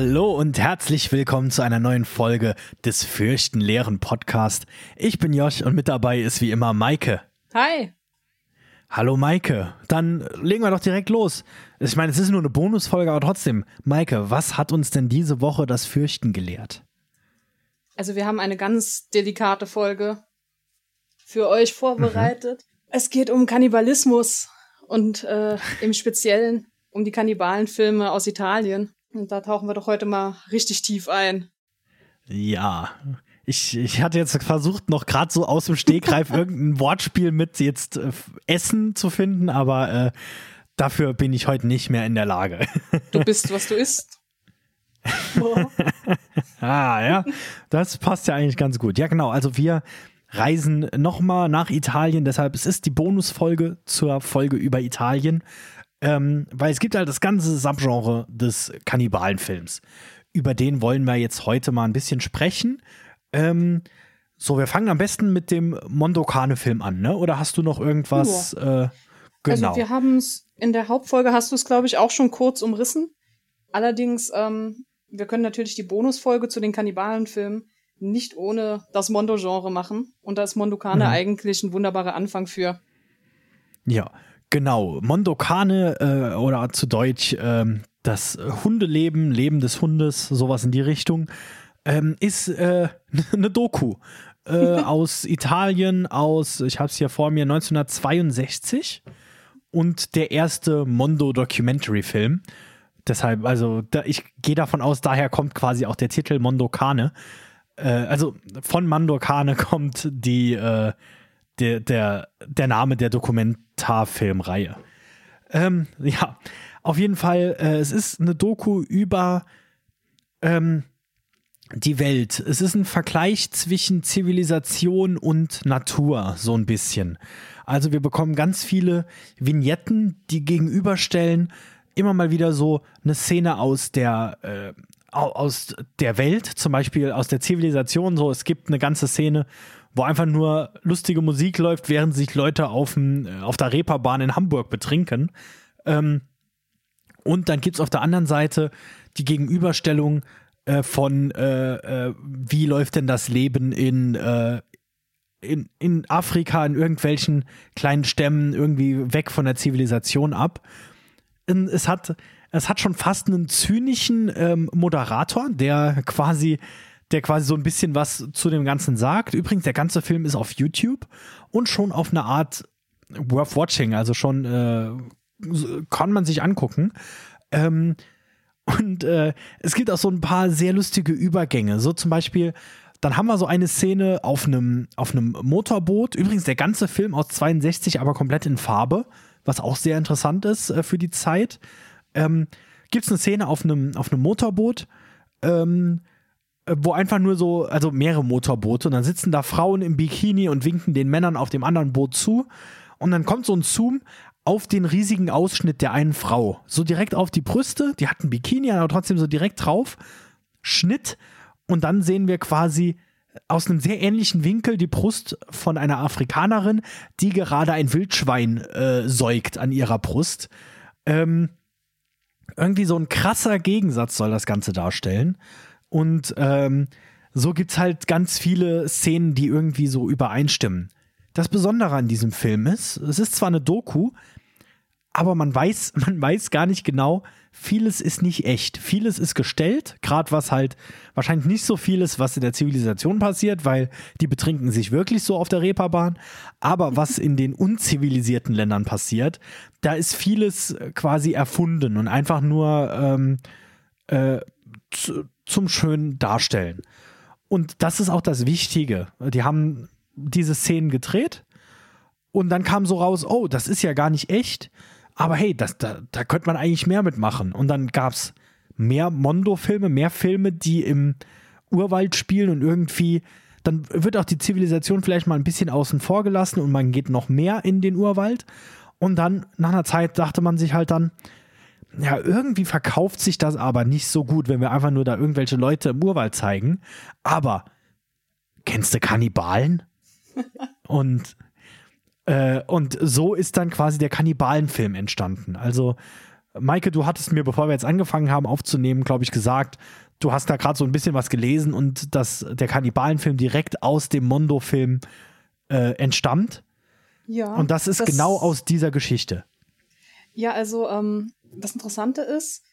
Hallo und herzlich willkommen zu einer neuen Folge des Fürchten leeren Podcast. Ich bin Josh und mit dabei ist wie immer Maike. Hi. Hallo Maike. Dann legen wir doch direkt los. Ich meine, es ist nur eine Bonusfolge, aber trotzdem. Maike, was hat uns denn diese Woche das Fürchten gelehrt? Also wir haben eine ganz delikate Folge für euch vorbereitet. Mhm. Es geht um Kannibalismus und äh, im Speziellen um die Kannibalenfilme aus Italien. Und da tauchen wir doch heute mal richtig tief ein. Ja. Ich, ich hatte jetzt versucht, noch gerade so aus dem Stegreif irgendein Wortspiel mit jetzt äh, Essen zu finden, aber äh, dafür bin ich heute nicht mehr in der Lage. Du bist, was du isst. ah, ja. Das passt ja eigentlich ganz gut. Ja, genau. Also wir reisen nochmal nach Italien. Deshalb es ist die Bonusfolge zur Folge über Italien. Ähm, weil es gibt halt das ganze Subgenre des Kannibalenfilms. Über den wollen wir jetzt heute mal ein bisschen sprechen. Ähm, so, wir fangen am besten mit dem Mondokane-Film an, ne? Oder hast du noch irgendwas? Ja. Äh, genau. Also wir haben es in der Hauptfolge hast du es, glaube ich, auch schon kurz umrissen. Allerdings, ähm, wir können natürlich die Bonusfolge zu den Kannibalenfilmen nicht ohne das Mondo-Genre machen. Und da ist Mondokane mhm. eigentlich ein wunderbarer Anfang für. Ja, Genau, Mondokane äh, oder zu Deutsch ähm, das Hundeleben, Leben des Hundes, sowas in die Richtung, ähm, ist äh, eine Doku äh, aus Italien, aus, ich habe es hier vor mir, 1962 und der erste Mondo-Documentary-Film. Deshalb, also da, ich gehe davon aus, daher kommt quasi auch der Titel Mondokane. Äh, also von Mondokane kommt die, äh, der, der, der Name der Dokumentarfilmreihe. Ähm, ja, auf jeden Fall, äh, es ist eine Doku über ähm, die Welt. Es ist ein Vergleich zwischen Zivilisation und Natur, so ein bisschen. Also wir bekommen ganz viele Vignetten, die gegenüberstellen, immer mal wieder so eine Szene aus der, äh, aus der Welt, zum Beispiel aus der Zivilisation. So, es gibt eine ganze Szene, wo einfach nur lustige Musik läuft, während sich Leute auf, dem, äh, auf der Reeperbahn in Hamburg betrinken. Ähm, und dann gibt es auf der anderen Seite die Gegenüberstellung äh, von, äh, äh, wie läuft denn das Leben in, äh, in, in Afrika, in irgendwelchen kleinen Stämmen, irgendwie weg von der Zivilisation ab. Es hat, es hat schon fast einen zynischen ähm, Moderator, der quasi der quasi so ein bisschen was zu dem Ganzen sagt. Übrigens, der ganze Film ist auf YouTube und schon auf eine Art worth watching, also schon äh, kann man sich angucken. Ähm, und äh, es gibt auch so ein paar sehr lustige Übergänge. So zum Beispiel, dann haben wir so eine Szene auf einem auf Motorboot. Übrigens der ganze Film aus 62, aber komplett in Farbe, was auch sehr interessant ist äh, für die Zeit. Ähm, gibt es eine Szene auf einem auf Motorboot. Ähm, äh, wo einfach nur so, also mehrere Motorboote und dann sitzen da Frauen im Bikini und winken den Männern auf dem anderen Boot zu und dann kommt so ein Zoom auf den riesigen Ausschnitt der einen Frau. So direkt auf die Brüste, die hat ein Bikini, aber trotzdem so direkt drauf. Schnitt und dann sehen wir quasi aus einem sehr ähnlichen Winkel die Brust von einer Afrikanerin, die gerade ein Wildschwein äh, säugt an ihrer Brust. Ähm, irgendwie so ein krasser Gegensatz soll das Ganze darstellen. Und ähm, so gibt es halt ganz viele Szenen, die irgendwie so übereinstimmen. Das Besondere an diesem Film ist, es ist zwar eine Doku, aber man weiß, man weiß gar nicht genau, vieles ist nicht echt. Vieles ist gestellt, gerade was halt wahrscheinlich nicht so viel ist, was in der Zivilisation passiert, weil die betrinken sich wirklich so auf der Reeperbahn. Aber was in den unzivilisierten Ländern passiert, da ist vieles quasi erfunden und einfach nur ähm, äh, zum schönen Darstellen. Und das ist auch das Wichtige. Die haben diese Szenen gedreht und dann kam so raus, oh, das ist ja gar nicht echt, aber hey, das, da, da könnte man eigentlich mehr mitmachen. Und dann gab es mehr Mondo-Filme, mehr Filme, die im Urwald spielen und irgendwie, dann wird auch die Zivilisation vielleicht mal ein bisschen außen vor gelassen und man geht noch mehr in den Urwald. Und dann, nach einer Zeit, dachte man sich halt dann, ja, irgendwie verkauft sich das aber nicht so gut, wenn wir einfach nur da irgendwelche Leute im Urwald zeigen. Aber kennst du Kannibalen? und, äh, und so ist dann quasi der Kannibalenfilm entstanden. Also Maike, du hattest mir, bevor wir jetzt angefangen haben aufzunehmen, glaube ich, gesagt, du hast da gerade so ein bisschen was gelesen und dass der Kannibalenfilm direkt aus dem Mondo-Film äh, entstammt. Ja. Und das ist genau aus dieser Geschichte. Ja, also ähm, das Interessante ist,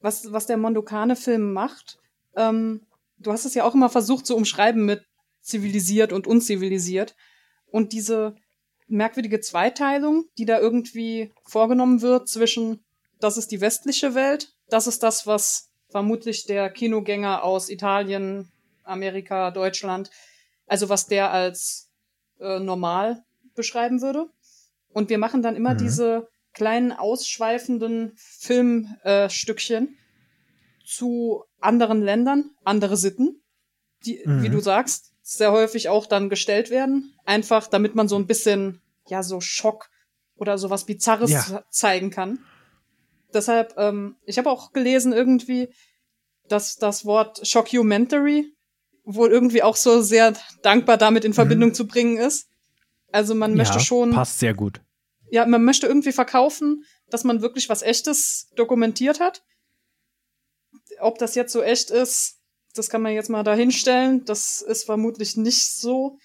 was, was der Mondokane-Film macht, ähm, du hast es ja auch immer versucht zu umschreiben mit zivilisiert und unzivilisiert. Und diese merkwürdige Zweiteilung, die da irgendwie vorgenommen wird zwischen, das ist die westliche Welt, das ist das, was vermutlich der Kinogänger aus Italien, Amerika, Deutschland, also was der als äh, normal beschreiben würde. Und wir machen dann immer mhm. diese kleinen ausschweifenden Filmstückchen äh, zu anderen Ländern, andere Sitten, die, mhm. wie du sagst, sehr häufig auch dann gestellt werden. Einfach, damit man so ein bisschen, ja, so Schock oder sowas Bizarres ja. zeigen kann. Deshalb, ähm, ich habe auch gelesen irgendwie, dass das Wort Shockumentary wohl irgendwie auch so sehr dankbar damit in Verbindung mhm. zu bringen ist. Also man möchte ja, schon. Passt sehr gut. Ja, man möchte irgendwie verkaufen, dass man wirklich was Echtes dokumentiert hat. Ob das jetzt so echt ist, das kann man jetzt mal dahinstellen. Das ist vermutlich nicht so.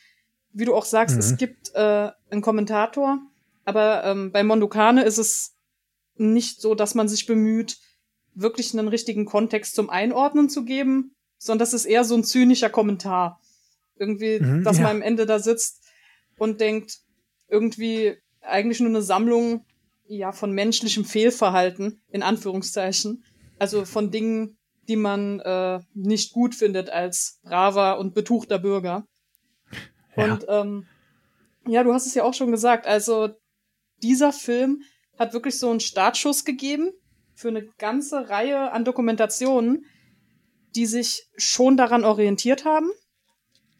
Wie du auch sagst, mhm. es gibt äh, einen Kommentator, aber ähm, bei Mondokane ist es nicht so, dass man sich bemüht, wirklich einen richtigen Kontext zum Einordnen zu geben, sondern das ist eher so ein zynischer Kommentar. Irgendwie, mhm, dass ja. man am Ende da sitzt und denkt, irgendwie eigentlich nur eine Sammlung ja von menschlichem Fehlverhalten, in Anführungszeichen. Also von Dingen, die man äh, nicht gut findet als braver und betuchter Bürger. Ja. Und ähm, ja, du hast es ja auch schon gesagt, also dieser Film hat wirklich so einen Startschuss gegeben für eine ganze Reihe an Dokumentationen, die sich schon daran orientiert haben,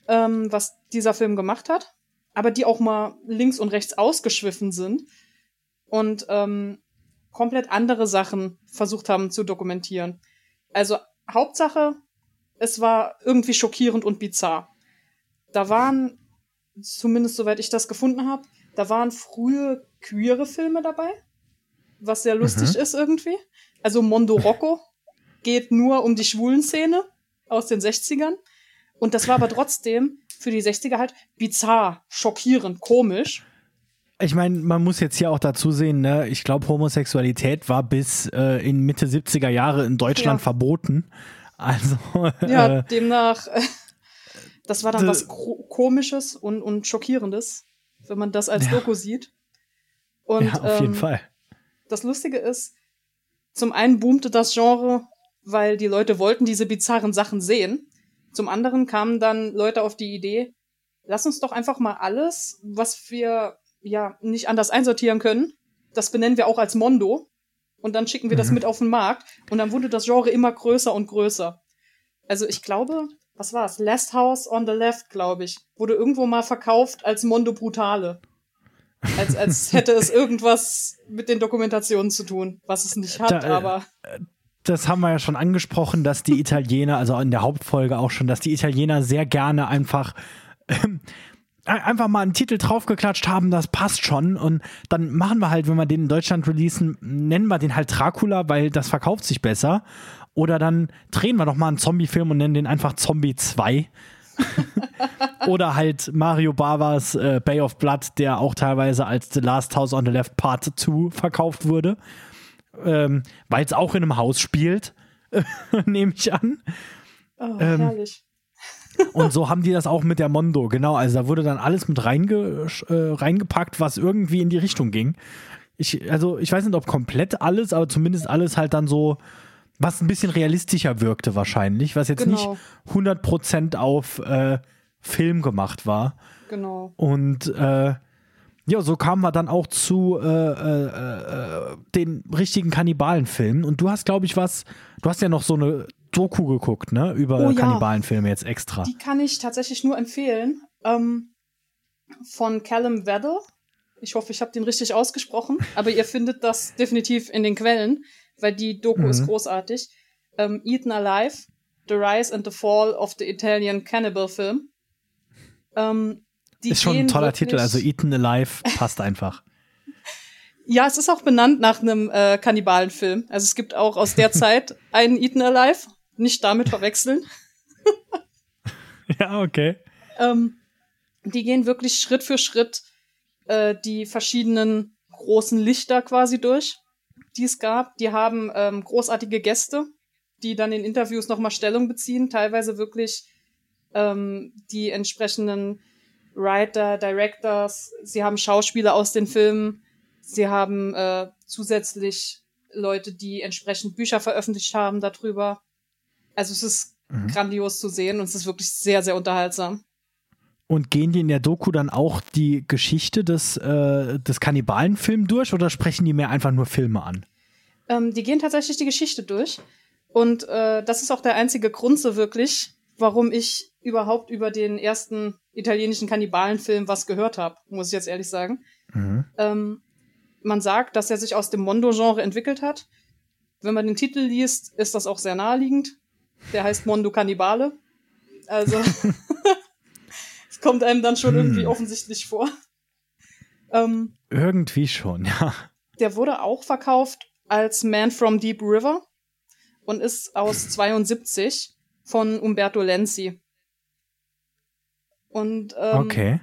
ähm, was dieser Film gemacht hat, aber die auch mal links und rechts ausgeschwiffen sind und ähm, komplett andere Sachen versucht haben zu dokumentieren. Also Hauptsache, es war irgendwie schockierend und bizarr. Da waren, zumindest soweit ich das gefunden habe, da waren frühe queere Filme dabei, was sehr lustig mhm. ist irgendwie. Also Mondo Rocco geht nur um die schwulen Szene aus den 60ern. Und das war aber trotzdem für die 60er halt bizarr, schockierend, komisch. Ich meine, man muss jetzt hier auch dazu sehen, ne? ich glaube, Homosexualität war bis äh, in Mitte 70er Jahre in Deutschland ja. verboten. Also. Ja, äh, demnach, äh, das war dann was Komisches und, und Schockierendes, wenn man das als ja. Doku sieht. Und, ja, auf jeden ähm, Fall. Das Lustige ist, zum einen boomte das Genre, weil die Leute wollten diese bizarren Sachen sehen. Zum anderen kamen dann Leute auf die Idee, lass uns doch einfach mal alles, was wir ja nicht anders einsortieren können. Das benennen wir auch als Mondo. Und dann schicken wir mhm. das mit auf den Markt. Und dann wurde das Genre immer größer und größer. Also ich glaube, was war es? Last House on the Left, glaube ich, wurde irgendwo mal verkauft als Mondo Brutale. Als, als hätte es irgendwas mit den Dokumentationen zu tun, was es nicht hat, da, äh, aber. Das haben wir ja schon angesprochen, dass die Italiener, also in der Hauptfolge auch schon, dass die Italiener sehr gerne einfach ähm, einfach mal einen Titel draufgeklatscht haben, das passt schon. Und dann machen wir halt, wenn wir den in Deutschland releasen, nennen wir den halt Dracula, weil das verkauft sich besser. Oder dann drehen wir doch mal einen Zombie-Film und nennen den einfach Zombie 2. Oder halt Mario Bavas äh, Bay of Blood, der auch teilweise als The Last House on the Left Part 2 verkauft wurde. Ähm, weil es auch in einem Haus spielt, nehme ich an. Oh, ähm, herrlich. Und so haben die das auch mit der Mondo, genau. Also da wurde dann alles mit reinge, äh, reingepackt, was irgendwie in die Richtung ging. Ich, also ich weiß nicht, ob komplett alles, aber zumindest alles halt dann so, was ein bisschen realistischer wirkte wahrscheinlich, was jetzt genau. nicht 100% auf äh, Film gemacht war. Genau. Und äh, ja, so kamen wir dann auch zu äh, äh, äh den richtigen Kannibalenfilmen. Und du hast, glaube ich, was, du hast ja noch so eine Doku geguckt, ne? Über oh, ja. Kannibalenfilme jetzt extra. Die kann ich tatsächlich nur empfehlen. Ähm, von Callum Weddle. Ich hoffe, ich habe den richtig ausgesprochen. Aber ihr findet das definitiv in den Quellen, weil die Doku mhm. ist großartig. Ähm, Eaten Alive, The Rise and the Fall of the Italian Cannibal Film. Ähm, ist schon ein toller Titel, also Eaten Alive passt einfach. Ja, es ist auch benannt nach einem äh, Kannibalenfilm. Also es gibt auch aus der Zeit einen Eaten Alive. Nicht damit verwechseln. ja, okay. Ähm, die gehen wirklich Schritt für Schritt äh, die verschiedenen großen Lichter quasi durch, die es gab. Die haben ähm, großartige Gäste, die dann in Interviews nochmal Stellung beziehen, teilweise wirklich ähm, die entsprechenden Writer, Directors, sie haben Schauspieler aus den Filmen, sie haben äh, zusätzlich Leute, die entsprechend Bücher veröffentlicht haben darüber. Also es ist mhm. grandios zu sehen und es ist wirklich sehr, sehr unterhaltsam. Und gehen die in der Doku dann auch die Geschichte des, äh, des Kannibalenfilms durch oder sprechen die mehr einfach nur Filme an? Ähm, die gehen tatsächlich die Geschichte durch. Und äh, das ist auch der einzige Grund so wirklich, warum ich überhaupt über den ersten italienischen Kannibalenfilm was gehört habe, muss ich jetzt ehrlich sagen. Mhm. Ähm, man sagt, dass er sich aus dem Mondo-Genre entwickelt hat. Wenn man den Titel liest, ist das auch sehr naheliegend. Der heißt Mondo Kannibale. Also kommt einem dann schon hm. irgendwie offensichtlich vor. Ähm, irgendwie schon, ja. Der wurde auch verkauft als Man from Deep River und ist aus 72 von Umberto Lenzi. Und ähm, okay.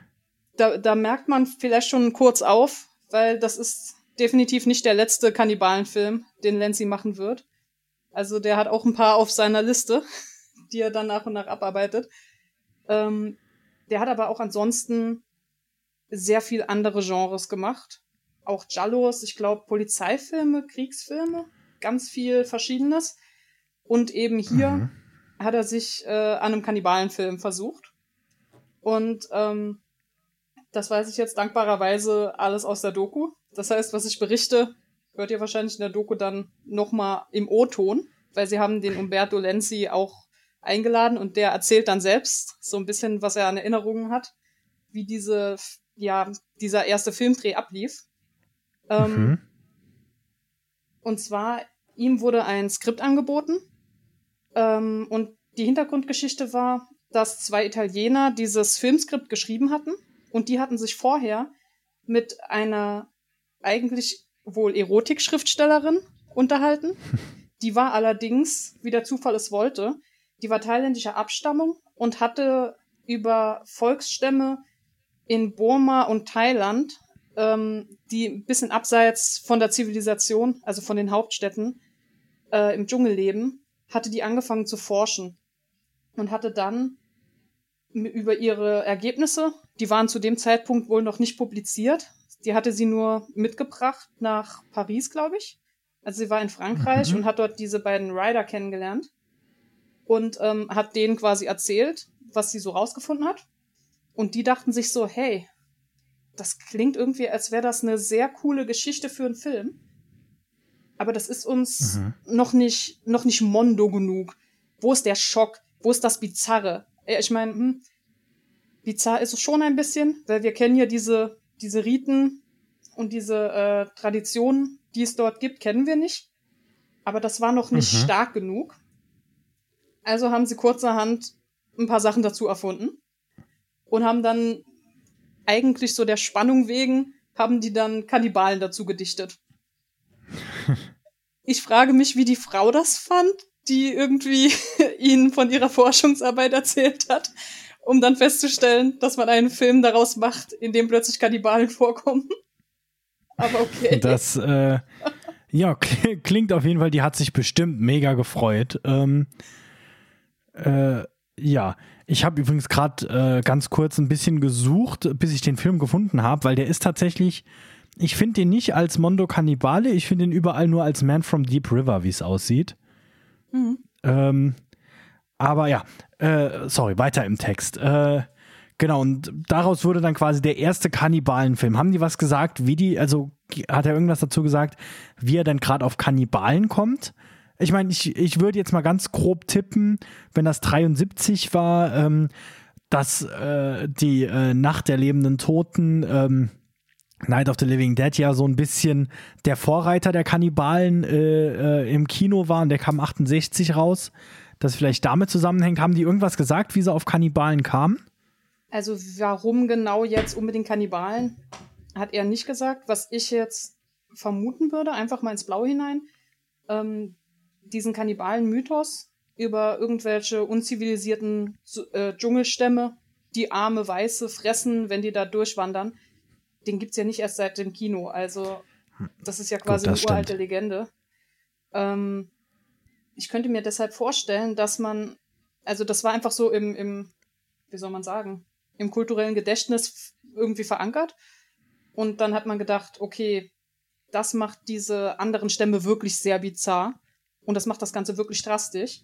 da, da merkt man vielleicht schon kurz auf, weil das ist definitiv nicht der letzte Kannibalenfilm, den Lenzi machen wird. Also der hat auch ein paar auf seiner Liste, die er dann nach und nach abarbeitet. Ähm, der hat aber auch ansonsten sehr viel andere Genres gemacht. Auch Jallos, ich glaube Polizeifilme, Kriegsfilme, ganz viel Verschiedenes. Und eben hier mhm. Hat er sich äh, an einem Kannibalenfilm versucht. Und ähm, das weiß ich jetzt dankbarerweise alles aus der Doku. Das heißt, was ich berichte, hört ihr wahrscheinlich in der Doku dann nochmal im O-Ton, weil sie haben den Umberto Lenzi auch eingeladen und der erzählt dann selbst so ein bisschen, was er an Erinnerungen hat, wie diese, ja, dieser erste Filmdreh ablief. Ähm, mhm. Und zwar, ihm wurde ein Skript angeboten ähm, und die Hintergrundgeschichte war, dass zwei Italiener dieses Filmskript geschrieben hatten und die hatten sich vorher mit einer eigentlich wohl Erotik-Schriftstellerin unterhalten. Die war allerdings, wie der Zufall es wollte, die war thailändischer Abstammung und hatte über Volksstämme in Burma und Thailand, ähm, die ein bisschen abseits von der Zivilisation, also von den Hauptstädten, äh, im Dschungel leben, hatte die angefangen zu forschen und hatte dann über ihre Ergebnisse, die waren zu dem Zeitpunkt wohl noch nicht publiziert, die hatte sie nur mitgebracht nach Paris, glaube ich. Also sie war in Frankreich mhm. und hat dort diese beiden Rider kennengelernt und ähm, hat denen quasi erzählt, was sie so rausgefunden hat. Und die dachten sich so, hey, das klingt irgendwie, als wäre das eine sehr coole Geschichte für einen Film. Aber das ist uns mhm. noch nicht, noch nicht Mondo genug. Wo ist der Schock? Wo ist das Bizarre? Ich meine, hm, bizarr ist es schon ein bisschen, weil wir kennen ja diese, diese Riten und diese äh, Traditionen, die es dort gibt, kennen wir nicht. Aber das war noch nicht mhm. stark genug. Also haben sie kurzerhand ein paar Sachen dazu erfunden und haben dann eigentlich so der Spannung wegen, haben die dann Kannibalen dazu gedichtet. Ich frage mich, wie die Frau das fand, die irgendwie ihnen von ihrer Forschungsarbeit erzählt hat, um dann festzustellen, dass man einen Film daraus macht, in dem plötzlich Kannibalen vorkommen. Aber okay. Das, äh, ja, klingt auf jeden Fall, die hat sich bestimmt mega gefreut. Ähm, äh, ja, ich habe übrigens gerade äh, ganz kurz ein bisschen gesucht, bis ich den Film gefunden habe, weil der ist tatsächlich, ich finde den nicht als Mondo Cannibale, ich finde ihn überall nur als Man from Deep River, wie es aussieht. Mhm. Ähm, aber ja, äh, sorry, weiter im Text. Äh, genau, und daraus wurde dann quasi der erste Kannibalenfilm. Haben die was gesagt, wie die, also hat er irgendwas dazu gesagt, wie er denn gerade auf Kannibalen kommt? ich meine, ich, ich würde jetzt mal ganz grob tippen, wenn das 73 war, ähm, dass äh, die äh, Nacht der lebenden Toten, ähm, Night of the Living Dead ja so ein bisschen der Vorreiter der Kannibalen äh, äh im Kino war und der kam 68 raus. Das vielleicht damit zusammenhängt. Haben die irgendwas gesagt, wie sie auf Kannibalen kamen? Also warum genau jetzt unbedingt Kannibalen, hat er nicht gesagt. Was ich jetzt vermuten würde, einfach mal ins Blaue hinein, ähm, diesen Kannibalen-Mythos über irgendwelche unzivilisierten äh, Dschungelstämme, die arme Weiße fressen, wenn die da durchwandern, den gibt's ja nicht erst seit dem Kino. Also das ist ja quasi Gut, eine uralte stimmt. Legende. Ähm, ich könnte mir deshalb vorstellen, dass man, also das war einfach so im, im, wie soll man sagen, im kulturellen Gedächtnis irgendwie verankert. Und dann hat man gedacht, okay, das macht diese anderen Stämme wirklich sehr bizarr. Und das macht das Ganze wirklich drastisch.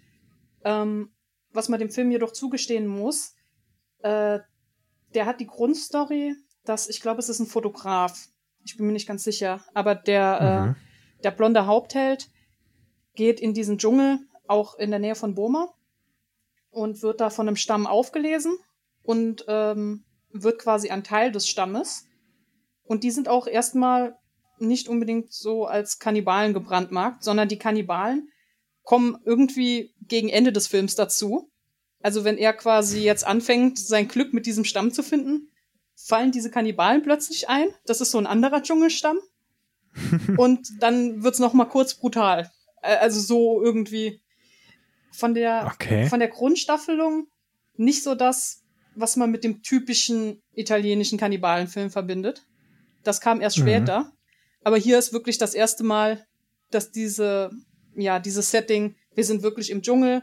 Ähm, was man dem Film jedoch zugestehen muss, äh, der hat die Grundstory, dass ich glaube, es ist ein Fotograf. Ich bin mir nicht ganz sicher, aber der, äh, mhm. äh, der blonde Hauptheld geht in diesen Dschungel, auch in der Nähe von Burma, und wird da von einem Stamm aufgelesen und ähm, wird quasi ein Teil des Stammes. Und die sind auch erstmal nicht unbedingt so als Kannibalen gebrandmarkt, sondern die Kannibalen kommen irgendwie gegen Ende des Films dazu. Also wenn er quasi jetzt anfängt, sein Glück mit diesem Stamm zu finden, fallen diese Kannibalen plötzlich ein. Das ist so ein anderer Dschungelstamm. und dann wird's noch mal kurz brutal. Also so irgendwie von der okay. von der Grundstaffelung nicht so das, was man mit dem typischen italienischen Kannibalenfilm verbindet. Das kam erst mhm. später. Aber hier ist wirklich das erste Mal, dass diese, ja, dieses Setting, wir sind wirklich im Dschungel,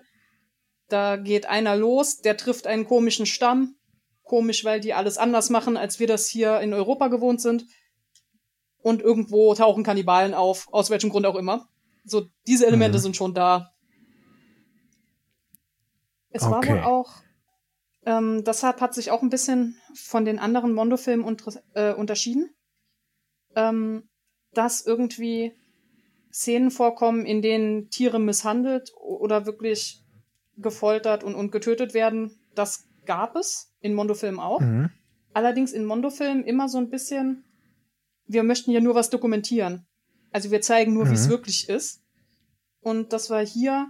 da geht einer los, der trifft einen komischen Stamm. Komisch, weil die alles anders machen, als wir das hier in Europa gewohnt sind. Und irgendwo tauchen Kannibalen auf, aus welchem Grund auch immer. So, diese Elemente mhm. sind schon da. Es okay. war wohl auch, ähm, deshalb hat sich auch ein bisschen von den anderen Mondo-Filmen äh, unterschieden. Ähm, dass irgendwie Szenen vorkommen, in denen Tiere misshandelt oder wirklich gefoltert und, und getötet werden. Das gab es in Mondo-Filmen auch. Mhm. Allerdings in Mondo-Filmen immer so ein bisschen, wir möchten ja nur was dokumentieren. Also wir zeigen nur, mhm. wie es wirklich ist. Und das war hier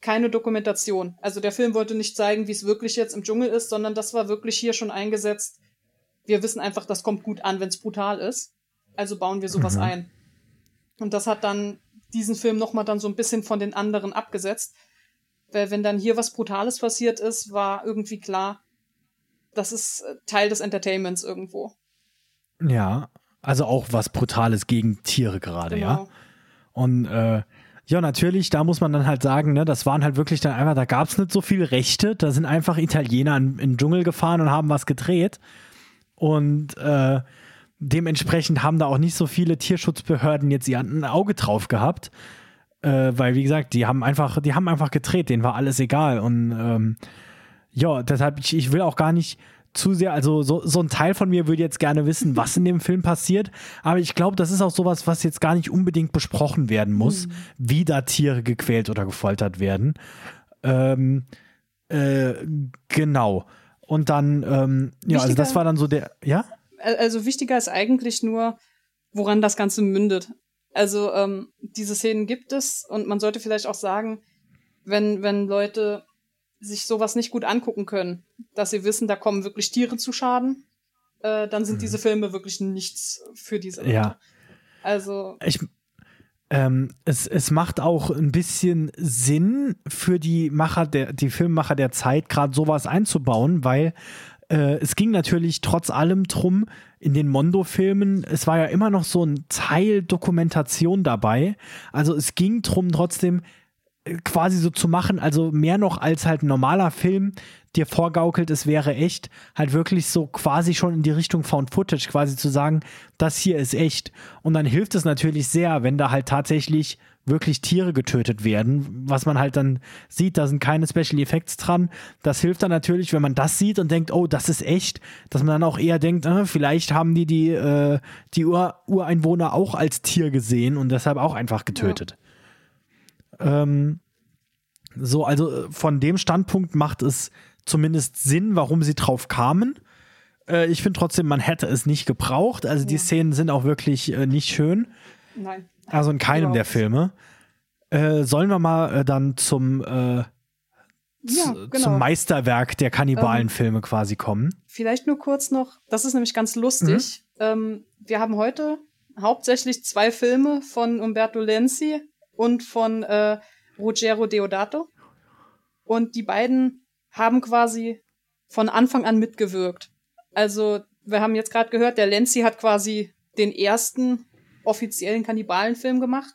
keine Dokumentation. Also der Film wollte nicht zeigen, wie es wirklich jetzt im Dschungel ist, sondern das war wirklich hier schon eingesetzt. Wir wissen einfach, das kommt gut an, wenn es brutal ist. Also bauen wir sowas mhm. ein. Und das hat dann diesen Film nochmal dann so ein bisschen von den anderen abgesetzt. Weil wenn dann hier was Brutales passiert ist, war irgendwie klar, das ist äh, Teil des Entertainments irgendwo. Ja, also auch was Brutales gegen Tiere gerade, genau. ja. Und äh, ja, natürlich, da muss man dann halt sagen, ne, das waren halt wirklich dann einfach, da gab es nicht so viele Rechte, da sind einfach Italiener in, in den Dschungel gefahren und haben was gedreht. Und äh, dementsprechend haben da auch nicht so viele Tierschutzbehörden jetzt ihr ein Auge drauf gehabt. Äh, weil, wie gesagt, die haben einfach, die haben einfach gedreht, denen war alles egal. Und ähm, ja, deshalb, ich, ich will auch gar nicht zu sehr, also so, so ein Teil von mir würde jetzt gerne wissen, was in dem Film passiert. Aber ich glaube, das ist auch sowas, was jetzt gar nicht unbedingt besprochen werden muss, mhm. wie da Tiere gequält oder gefoltert werden. Ähm, äh, genau. Und dann, ähm, ja, also das war dann so der, ja? also wichtiger ist eigentlich nur, woran das Ganze mündet. Also ähm, diese Szenen gibt es und man sollte vielleicht auch sagen, wenn, wenn Leute sich sowas nicht gut angucken können, dass sie wissen, da kommen wirklich Tiere zu Schaden, äh, dann sind mhm. diese Filme wirklich nichts für diese Leute. Ja. Also. Ich, ähm, es, es macht auch ein bisschen Sinn für die Macher der, die Filmmacher der Zeit, gerade sowas einzubauen, weil äh, es ging natürlich trotz allem drum, in den Mondo-Filmen, es war ja immer noch so ein Teil Dokumentation dabei. Also es ging drum trotzdem quasi so zu machen, also mehr noch als halt ein normaler Film dir vorgaukelt, es wäre echt, halt wirklich so quasi schon in die Richtung Found Footage, quasi zu sagen, das hier ist echt. Und dann hilft es natürlich sehr, wenn da halt tatsächlich wirklich Tiere getötet werden, was man halt dann sieht, da sind keine Special Effects dran. Das hilft dann natürlich, wenn man das sieht und denkt, oh, das ist echt, dass man dann auch eher denkt, äh, vielleicht haben die die, äh, die Ur Ureinwohner auch als Tier gesehen und deshalb auch einfach getötet. Ja. Ähm, so, also äh, von dem Standpunkt macht es zumindest Sinn, warum sie drauf kamen. Äh, ich finde trotzdem, man hätte es nicht gebraucht. Also ja. die Szenen sind auch wirklich äh, nicht schön. Nein. Also in keinem Überhaupt. der Filme. Äh, sollen wir mal äh, dann zum, äh, ja, genau. zum Meisterwerk der Kannibalenfilme ähm, quasi kommen? Vielleicht nur kurz noch, das ist nämlich ganz lustig. Mhm. Ähm, wir haben heute hauptsächlich zwei Filme von Umberto Lenzi und von äh, Ruggero Deodato. Und die beiden haben quasi von Anfang an mitgewirkt. Also, wir haben jetzt gerade gehört, der Lenzi hat quasi den ersten offiziellen Kannibalenfilm gemacht.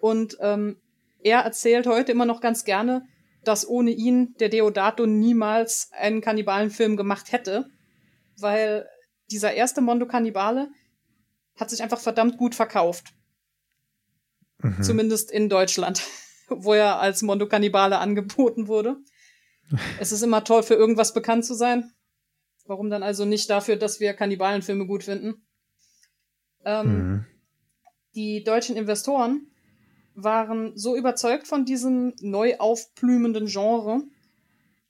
Und ähm, er erzählt heute immer noch ganz gerne, dass ohne ihn der Deodato niemals einen Kannibalenfilm gemacht hätte, weil dieser erste Mondo Kannibale hat sich einfach verdammt gut verkauft. Mhm. Zumindest in Deutschland, wo er als Mondo Kannibale angeboten wurde. es ist immer toll, für irgendwas bekannt zu sein. Warum dann also nicht dafür, dass wir Kannibalenfilme gut finden? Ähm, mhm. Die deutschen Investoren waren so überzeugt von diesem neu aufblühenden Genre,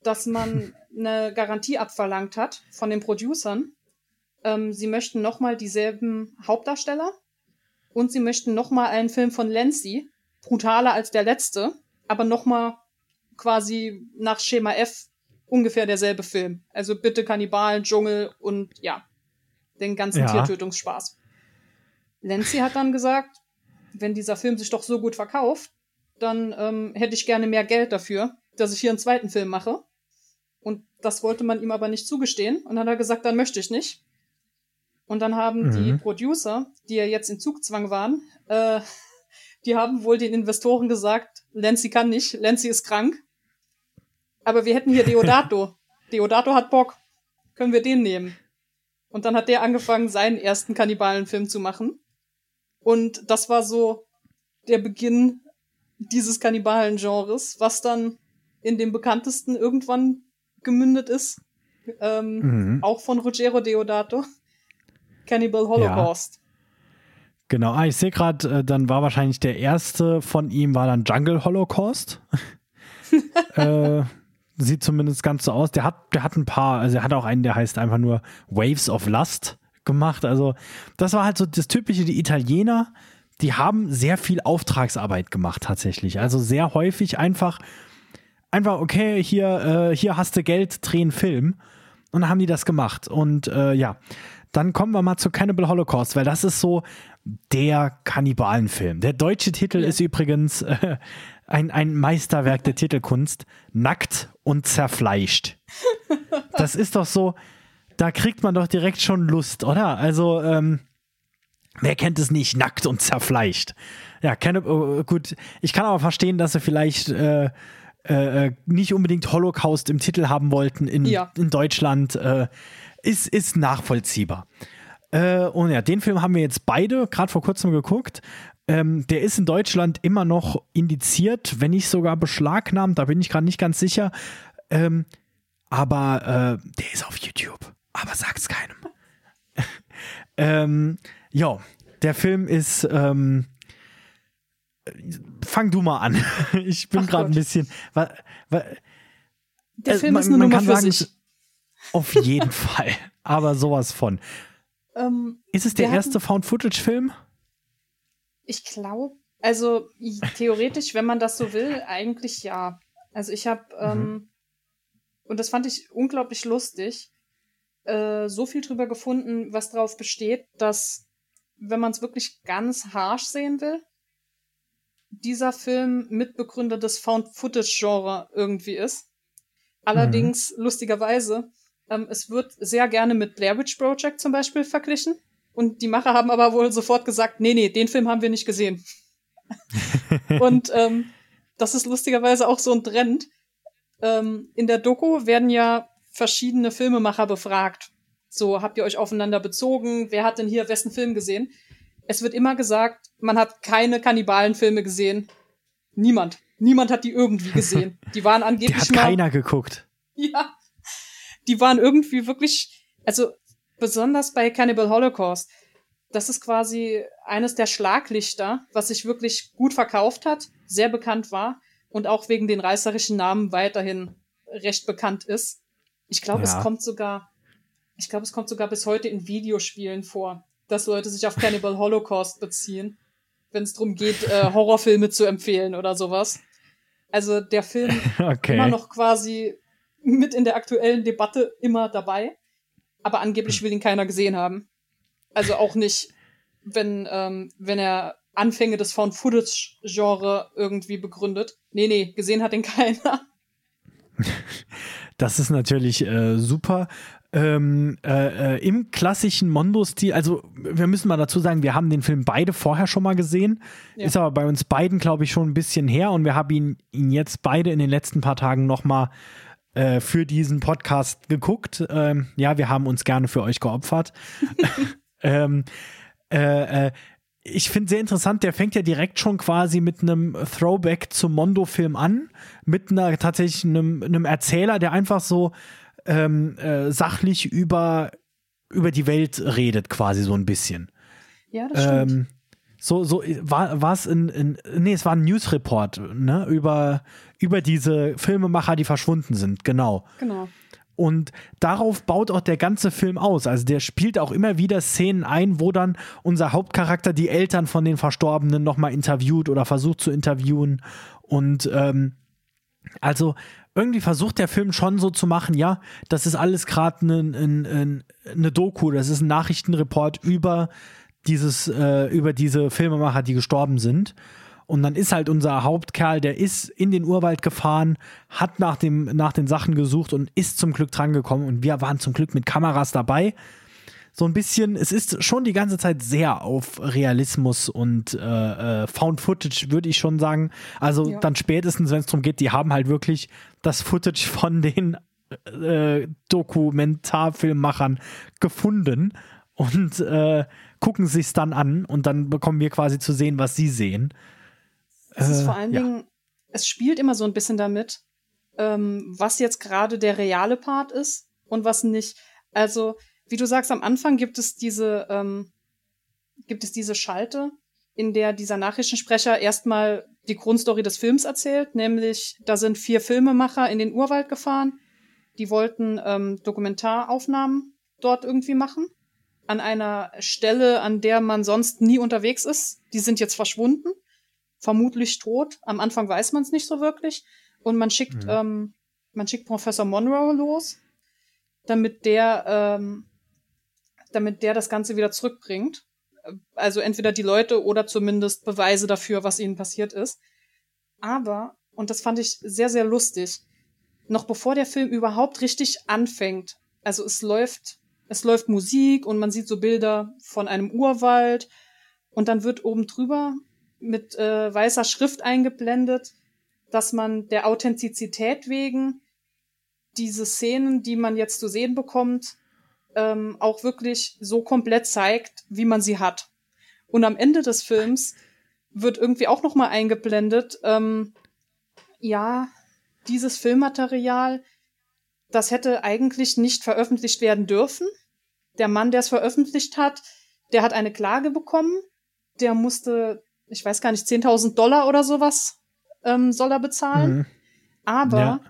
dass man eine Garantie abverlangt hat von den Producern. Ähm, sie möchten nochmal dieselben Hauptdarsteller und sie möchten nochmal einen Film von Lenzi, brutaler als der letzte, aber nochmal quasi nach Schema F ungefähr derselbe Film. Also bitte Kannibalen, Dschungel und ja, den ganzen ja. Tiertötungsspaß. Lenzi hat dann gesagt, wenn dieser Film sich doch so gut verkauft, dann ähm, hätte ich gerne mehr Geld dafür, dass ich hier einen zweiten Film mache. Und das wollte man ihm aber nicht zugestehen. Und dann hat er gesagt, dann möchte ich nicht. Und dann haben mhm. die Producer, die ja jetzt in Zugzwang waren, äh, die haben wohl den Investoren gesagt, Lenzi kann nicht, Lenzi ist krank. Aber wir hätten hier Deodato. Deodato hat Bock. Können wir den nehmen? Und dann hat der angefangen, seinen ersten Kannibalenfilm zu machen. Und das war so der Beginn dieses Kannibalen-Genres, was dann in dem bekanntesten irgendwann gemündet ist. Ähm, mhm. Auch von Ruggero Deodato. Cannibal Holocaust. Ja. Genau, ah, ich sehe gerade, äh, dann war wahrscheinlich der erste von ihm, war dann Jungle Holocaust. äh, sieht zumindest ganz so aus. Der hat, der hat ein paar, also er hat auch einen, der heißt einfach nur Waves of Lust gemacht. Also, das war halt so das Typische, die Italiener, die haben sehr viel Auftragsarbeit gemacht tatsächlich. Also sehr häufig einfach, einfach, okay, hier, äh, hier hast du Geld, dreh einen Film. Und dann haben die das gemacht. Und äh, ja, dann kommen wir mal zu Cannibal Holocaust, weil das ist so der Kannibalenfilm. Der deutsche Titel ja. ist übrigens äh, ein, ein Meisterwerk der Titelkunst, Nackt und zerfleischt. Das ist doch so, da kriegt man doch direkt schon Lust, oder? Also, ähm, wer kennt es nicht? Nackt und zerfleischt. Ja, keine, uh, gut. Ich kann aber verstehen, dass sie vielleicht äh, äh, äh, nicht unbedingt Holocaust im Titel haben wollten in, ja. in Deutschland. Äh, ist, ist nachvollziehbar. Äh, und ja, den Film haben wir jetzt beide gerade vor kurzem geguckt. Ähm, der ist in Deutschland immer noch indiziert, wenn nicht sogar beschlagnahmt, da bin ich gerade nicht ganz sicher. Ähm, aber äh, der ist auf YouTube aber sag's keinem. ähm, ja, der Film ist. Ähm, fang du mal an. ich bin gerade ein bisschen. Wa, wa, der äh, Film man, ist eine Nummer für sagen, sich. Auf jeden Fall. Aber sowas von. Ähm, ist es der, erste Found-Footage-Film? Ich glaube, also theoretisch, wenn man das so will, eigentlich ja. Also ich habe, mhm. ähm, und das fand ich unglaublich lustig, äh, so viel drüber gefunden, was darauf besteht, dass, wenn man es wirklich ganz harsh sehen will, dieser Film Mitbegründer des Found-Footage-Genre irgendwie ist. Allerdings, mhm. lustigerweise, ähm, es wird sehr gerne mit Blair Witch Project zum Beispiel verglichen. Und die Macher haben aber wohl sofort gesagt, nee, nee, den Film haben wir nicht gesehen. und ähm, das ist lustigerweise auch so ein Trend. Ähm, in der Doku werden ja verschiedene Filmemacher befragt. So, habt ihr euch aufeinander bezogen? Wer hat denn hier wessen Film gesehen? Es wird immer gesagt, man hat keine Kannibalenfilme gesehen. Niemand. Niemand hat die irgendwie gesehen. Die waren angeblich. Die hat mal, keiner geguckt. Ja. Die waren irgendwie wirklich, also besonders bei Cannibal Holocaust. Das ist quasi eines der Schlaglichter, was sich wirklich gut verkauft hat, sehr bekannt war und auch wegen den reißerischen Namen weiterhin recht bekannt ist. Ich glaube, ja. es kommt sogar, ich glaube, es kommt sogar bis heute in Videospielen vor, dass Leute sich auf Cannibal Holocaust beziehen, wenn es darum geht, äh, Horrorfilme zu empfehlen oder sowas. Also der Film okay. immer noch quasi mit in der aktuellen Debatte immer dabei, aber angeblich will ihn keiner gesehen haben. Also auch nicht wenn, ähm, wenn er Anfänge des Found-Footage-Genre irgendwie begründet. Nee, nee, gesehen hat ihn keiner. Das ist natürlich äh, super. Ähm, äh, äh, Im klassischen Mondo-Stil, also wir müssen mal dazu sagen, wir haben den Film beide vorher schon mal gesehen, ja. ist aber bei uns beiden, glaube ich, schon ein bisschen her und wir haben ihn, ihn jetzt beide in den letzten paar Tagen nochmal äh, für diesen Podcast geguckt. Ähm, ja, wir haben uns gerne für euch geopfert. ähm, äh, äh, ich finde sehr interessant, der fängt ja direkt schon quasi mit einem Throwback zum Mondo-Film an, mit einer tatsächlich einem, einem Erzähler, der einfach so ähm, äh, sachlich über, über die Welt redet, quasi so ein bisschen. Ja, das stimmt. Ähm, so, so war es in, in, nee, es war ein Newsreport, ne, über, über diese Filmemacher, die verschwunden sind, genau. Genau. Und darauf baut auch der ganze Film aus. Also der spielt auch immer wieder Szenen ein, wo dann unser Hauptcharakter die Eltern von den Verstorbenen nochmal interviewt oder versucht zu interviewen. Und ähm, also irgendwie versucht der Film schon so zu machen, ja, das ist alles gerade eine ne, ne Doku, das ist ein Nachrichtenreport über dieses, äh, über diese Filmemacher, die gestorben sind. Und dann ist halt unser Hauptkerl, der ist in den Urwald gefahren, hat nach, dem, nach den Sachen gesucht und ist zum Glück drangekommen. Und wir waren zum Glück mit Kameras dabei. So ein bisschen, es ist schon die ganze Zeit sehr auf Realismus und äh, äh, Found Footage, würde ich schon sagen. Also ja. dann spätestens, wenn es darum geht, die haben halt wirklich das Footage von den äh, Dokumentarfilmmachern gefunden und äh, gucken sich dann an und dann bekommen wir quasi zu sehen, was sie sehen. Es ist vor allen äh, Dingen, es spielt immer so ein bisschen damit, ähm, was jetzt gerade der reale Part ist und was nicht. Also, wie du sagst, am Anfang gibt es diese, ähm, gibt es diese Schalte, in der dieser Nachrichtensprecher erstmal die Grundstory des Films erzählt, nämlich da sind vier Filmemacher in den Urwald gefahren, die wollten ähm, Dokumentaraufnahmen dort irgendwie machen, an einer Stelle, an der man sonst nie unterwegs ist. Die sind jetzt verschwunden vermutlich tot. Am Anfang weiß man es nicht so wirklich. Und man schickt, mhm. ähm, man schickt Professor Monroe los, damit der, ähm, damit der das Ganze wieder zurückbringt. Also entweder die Leute oder zumindest Beweise dafür, was ihnen passiert ist. Aber, und das fand ich sehr, sehr lustig, noch bevor der Film überhaupt richtig anfängt, also es läuft, es läuft Musik und man sieht so Bilder von einem Urwald und dann wird oben drüber mit äh, weißer Schrift eingeblendet, dass man der Authentizität wegen diese Szenen, die man jetzt zu sehen bekommt, ähm, auch wirklich so komplett zeigt, wie man sie hat. Und am Ende des Films wird irgendwie auch noch mal eingeblendet, ähm, ja, dieses Filmmaterial, das hätte eigentlich nicht veröffentlicht werden dürfen. Der Mann, der es veröffentlicht hat, der hat eine Klage bekommen. Der musste ich weiß gar nicht, 10.000 Dollar oder sowas ähm, soll er bezahlen. Mhm. Aber ja.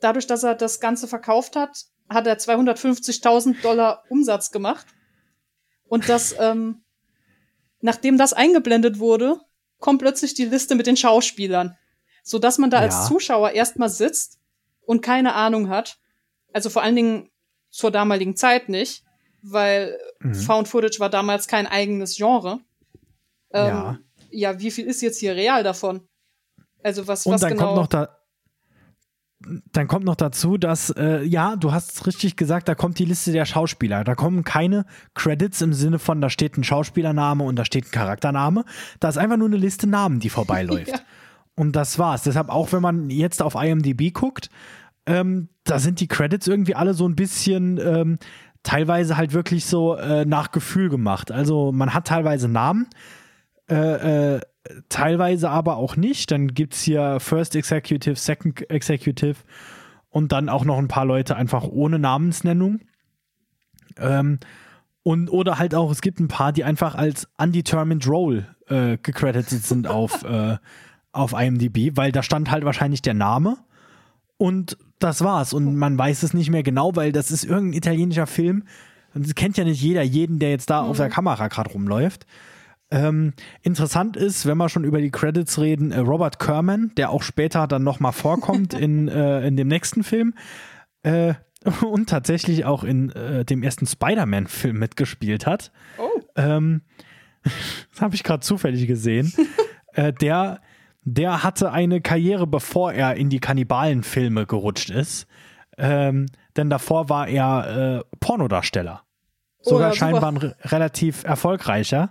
dadurch, dass er das Ganze verkauft hat, hat er 250.000 Dollar Umsatz gemacht. Und das, ähm, nachdem das eingeblendet wurde, kommt plötzlich die Liste mit den Schauspielern. So dass man da ja. als Zuschauer erstmal sitzt und keine Ahnung hat. Also vor allen Dingen zur damaligen Zeit nicht, weil mhm. Found Footage war damals kein eigenes Genre. Ähm, ja ja, wie viel ist jetzt hier real davon? Also was, Und was dann genau? Kommt noch da dann kommt noch dazu, dass, äh, ja, du hast es richtig gesagt, da kommt die Liste der Schauspieler. Da kommen keine Credits im Sinne von, da steht ein Schauspielername und da steht ein Charaktername. Da ist einfach nur eine Liste Namen, die vorbeiläuft. ja. Und das war's. Deshalb auch, wenn man jetzt auf IMDb guckt, ähm, da sind die Credits irgendwie alle so ein bisschen ähm, teilweise halt wirklich so äh, nach Gefühl gemacht. Also man hat teilweise Namen, äh, äh, teilweise aber auch nicht. Dann gibt es hier First Executive, Second Executive und dann auch noch ein paar Leute einfach ohne Namensnennung. Ähm, und oder halt auch, es gibt ein paar, die einfach als Undetermined Role äh, gecredited sind auf, äh, auf IMDb, weil da stand halt wahrscheinlich der Name und das war's. Und man weiß es nicht mehr genau, weil das ist irgendein italienischer Film. Und das kennt ja nicht jeder, jeden, der jetzt da mhm. auf der Kamera gerade rumläuft. Ähm, interessant ist, wenn wir schon über die Credits reden, äh, Robert Kerman, der auch später dann nochmal vorkommt in, äh, in dem nächsten Film äh, und tatsächlich auch in äh, dem ersten Spider-Man-Film mitgespielt hat. Oh. Ähm, das habe ich gerade zufällig gesehen, äh, der, der hatte eine Karriere, bevor er in die Kannibalenfilme gerutscht ist. Ähm, denn davor war er äh, Pornodarsteller. Sogar Oh ja, scheinbar ein re relativ erfolgreicher.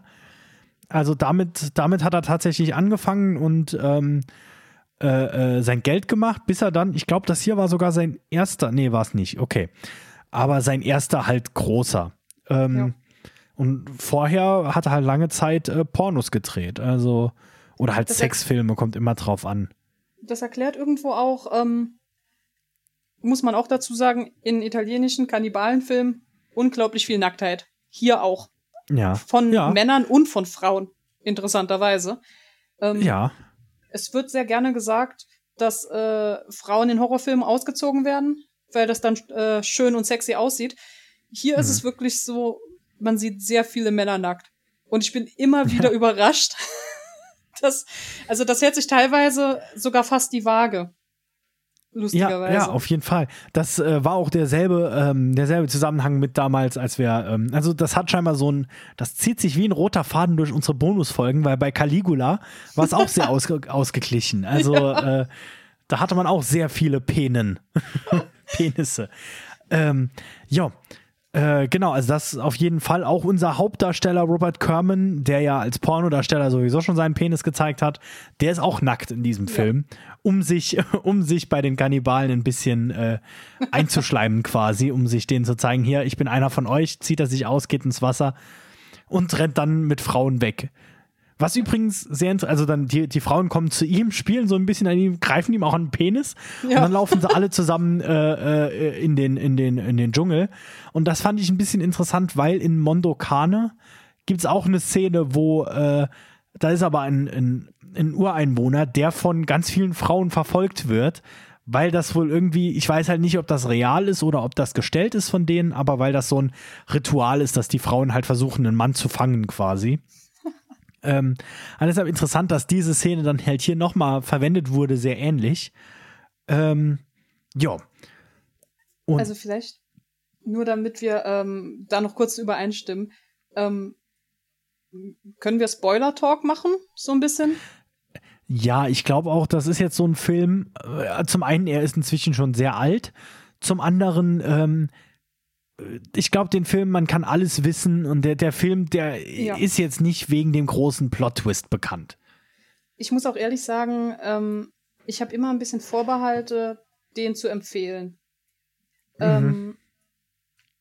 Also damit, damit hat er tatsächlich angefangen und ähm, äh, äh, sein Geld gemacht, bis er dann, ich glaube, das hier war sogar sein erster, nee, war es nicht, okay. Aber sein erster halt großer. Ähm, Ja. Und vorher hat er halt lange Zeit äh, Pornos gedreht. Also, oder halt Das- Sexfilme, kommt immer drauf an. Das erklärt irgendwo auch, ähm, muss man auch dazu sagen, in italienischen Kannibalenfilmen unglaublich viel Nacktheit. Hier auch. Ja. Von Ja. Männern und von Frauen, interessanterweise. Ähm, Ja. Es wird sehr gerne gesagt, dass äh, Frauen in Horrorfilmen ausgezogen werden, weil das dann äh, schön und sexy aussieht. Hier ist Mhm. es wirklich so, man sieht sehr viele Männer nackt. Und ich bin immer wieder überrascht. Dass, also das hält sich teilweise sogar fast die Waage. Ja, Lustigerweise. ja, auf jeden Fall. Das äh, war auch derselbe, ähm, derselbe Zusammenhang mit damals, als wir, ähm, also das hat scheinbar so ein, das zieht sich wie ein roter Faden durch unsere Bonusfolgen, weil bei Caligula war es auch sehr ausge ausgeglichen. Also äh, da hatte man auch sehr viele Penen, Penisse. Ähm, ja, äh, genau, also das ist auf jeden Fall auch unser Hauptdarsteller Robert Kerman, der ja als Pornodarsteller sowieso schon seinen Penis gezeigt hat, der ist auch nackt in diesem Film, um sich, um sich bei den Kannibalen ein bisschen äh, einzuschleimen quasi, um sich denen zu zeigen, hier, ich bin einer von euch, zieht er sich aus, geht ins Wasser und rennt dann mit Frauen weg. Was übrigens sehr interessant, also dann die, die Frauen kommen zu ihm, spielen so ein bisschen an ihm, greifen ihm auch an den Penis und Ja. dann laufen sie alle zusammen äh, äh, in, den, in, den, in den Dschungel. Und das fand ich ein bisschen interessant, weil in Mondokane gibt es auch eine Szene, wo äh, da ist aber ein, ein, ein Ureinwohner, der von ganz vielen Frauen verfolgt wird, weil das wohl irgendwie, ich weiß halt nicht, ob das real ist oder ob das gestellt ist von denen, aber weil das so ein Ritual ist, dass die Frauen halt versuchen, einen Mann zu fangen quasi. Ähm, und deshalb interessant, dass diese Szene dann halt hier nochmal verwendet wurde, sehr ähnlich. Ähm, ja. Also vielleicht nur damit wir ähm, da noch kurz übereinstimmen. Ähm, können wir Spoiler-Talk machen, so ein bisschen? ja, ich glaube auch, das ist jetzt so ein Film. Äh, zum einen, er ist inzwischen schon sehr alt. Zum anderen, ähm, ich glaube, den Film, man kann alles wissen und der, der Film, der Ja. ist jetzt nicht wegen dem großen Plot-Twist bekannt. Ich muss auch ehrlich sagen, ähm, ich habe immer ein bisschen Vorbehalte, den zu empfehlen. Ähm,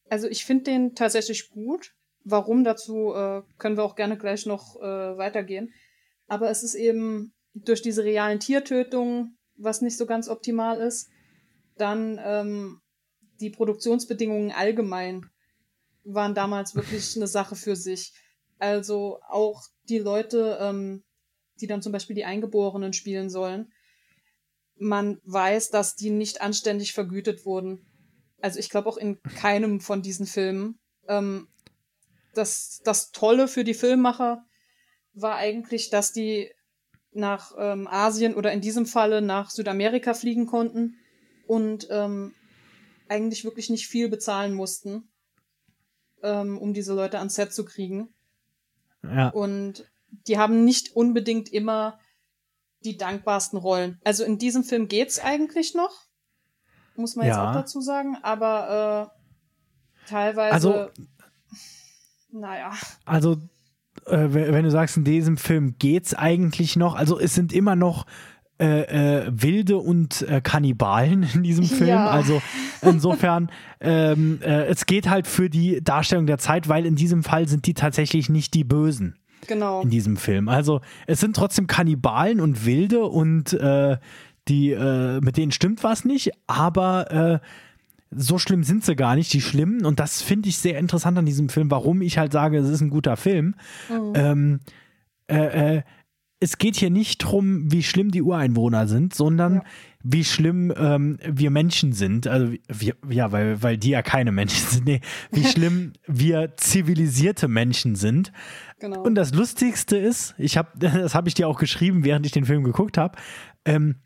also ich finde den tatsächlich gut. Warum dazu äh, können wir auch gerne gleich noch äh, weitergehen. Aber es ist eben durch diese realen Tiertötungen, was nicht so ganz optimal ist, dann ähm, die Produktionsbedingungen allgemein waren damals wirklich eine Sache für sich. Also auch die Leute, ähm, die dann zum Beispiel die Eingeborenen spielen sollen, man weiß, dass die nicht anständig vergütet wurden. Also ich glaube auch in keinem von diesen Filmen. Ähm, das, das Tolle für die Filmmacher war eigentlich, dass die nach ähm, Asien oder in diesem Falle nach Südamerika fliegen konnten und ähm, eigentlich wirklich nicht viel bezahlen mussten, ähm, um diese Leute ans Set zu kriegen. Ja. Und die haben nicht unbedingt immer die dankbarsten Rollen. Also in diesem Film geht's eigentlich noch, muss man jetzt Ja. auch dazu sagen, aber äh, teilweise, Also- naja, Also, äh, wenn wenn du sagst, in diesem Film geht's eigentlich noch, also es sind immer noch äh, äh, Wilde und äh, Kannibalen in diesem Film. Ja. Also insofern, ähm, äh, es geht halt für die Darstellung der Zeit, weil in diesem Fall sind die tatsächlich nicht die Bösen genau. in diesem Film. Also es sind trotzdem Kannibalen und Wilde und äh, die, äh, mit denen stimmt was nicht, aber so schlimm sind sie gar nicht, die Schlimmen. Und das finde ich sehr interessant an diesem Film, warum ich halt sage, es ist ein guter Film. Mhm. Ähm, äh, äh, es geht hier nicht drum, wie schlimm die Ureinwohner sind, sondern Ja. wie schlimm ähm, wir Menschen sind. Also wir, ja, weil, weil die ja keine Menschen sind. Nee, wie schlimm wir zivilisierte Menschen sind. genau. Und das Lustigste ist, ich habe, das habe ich dir auch geschrieben, während ich den Film geguckt habe. Ähm,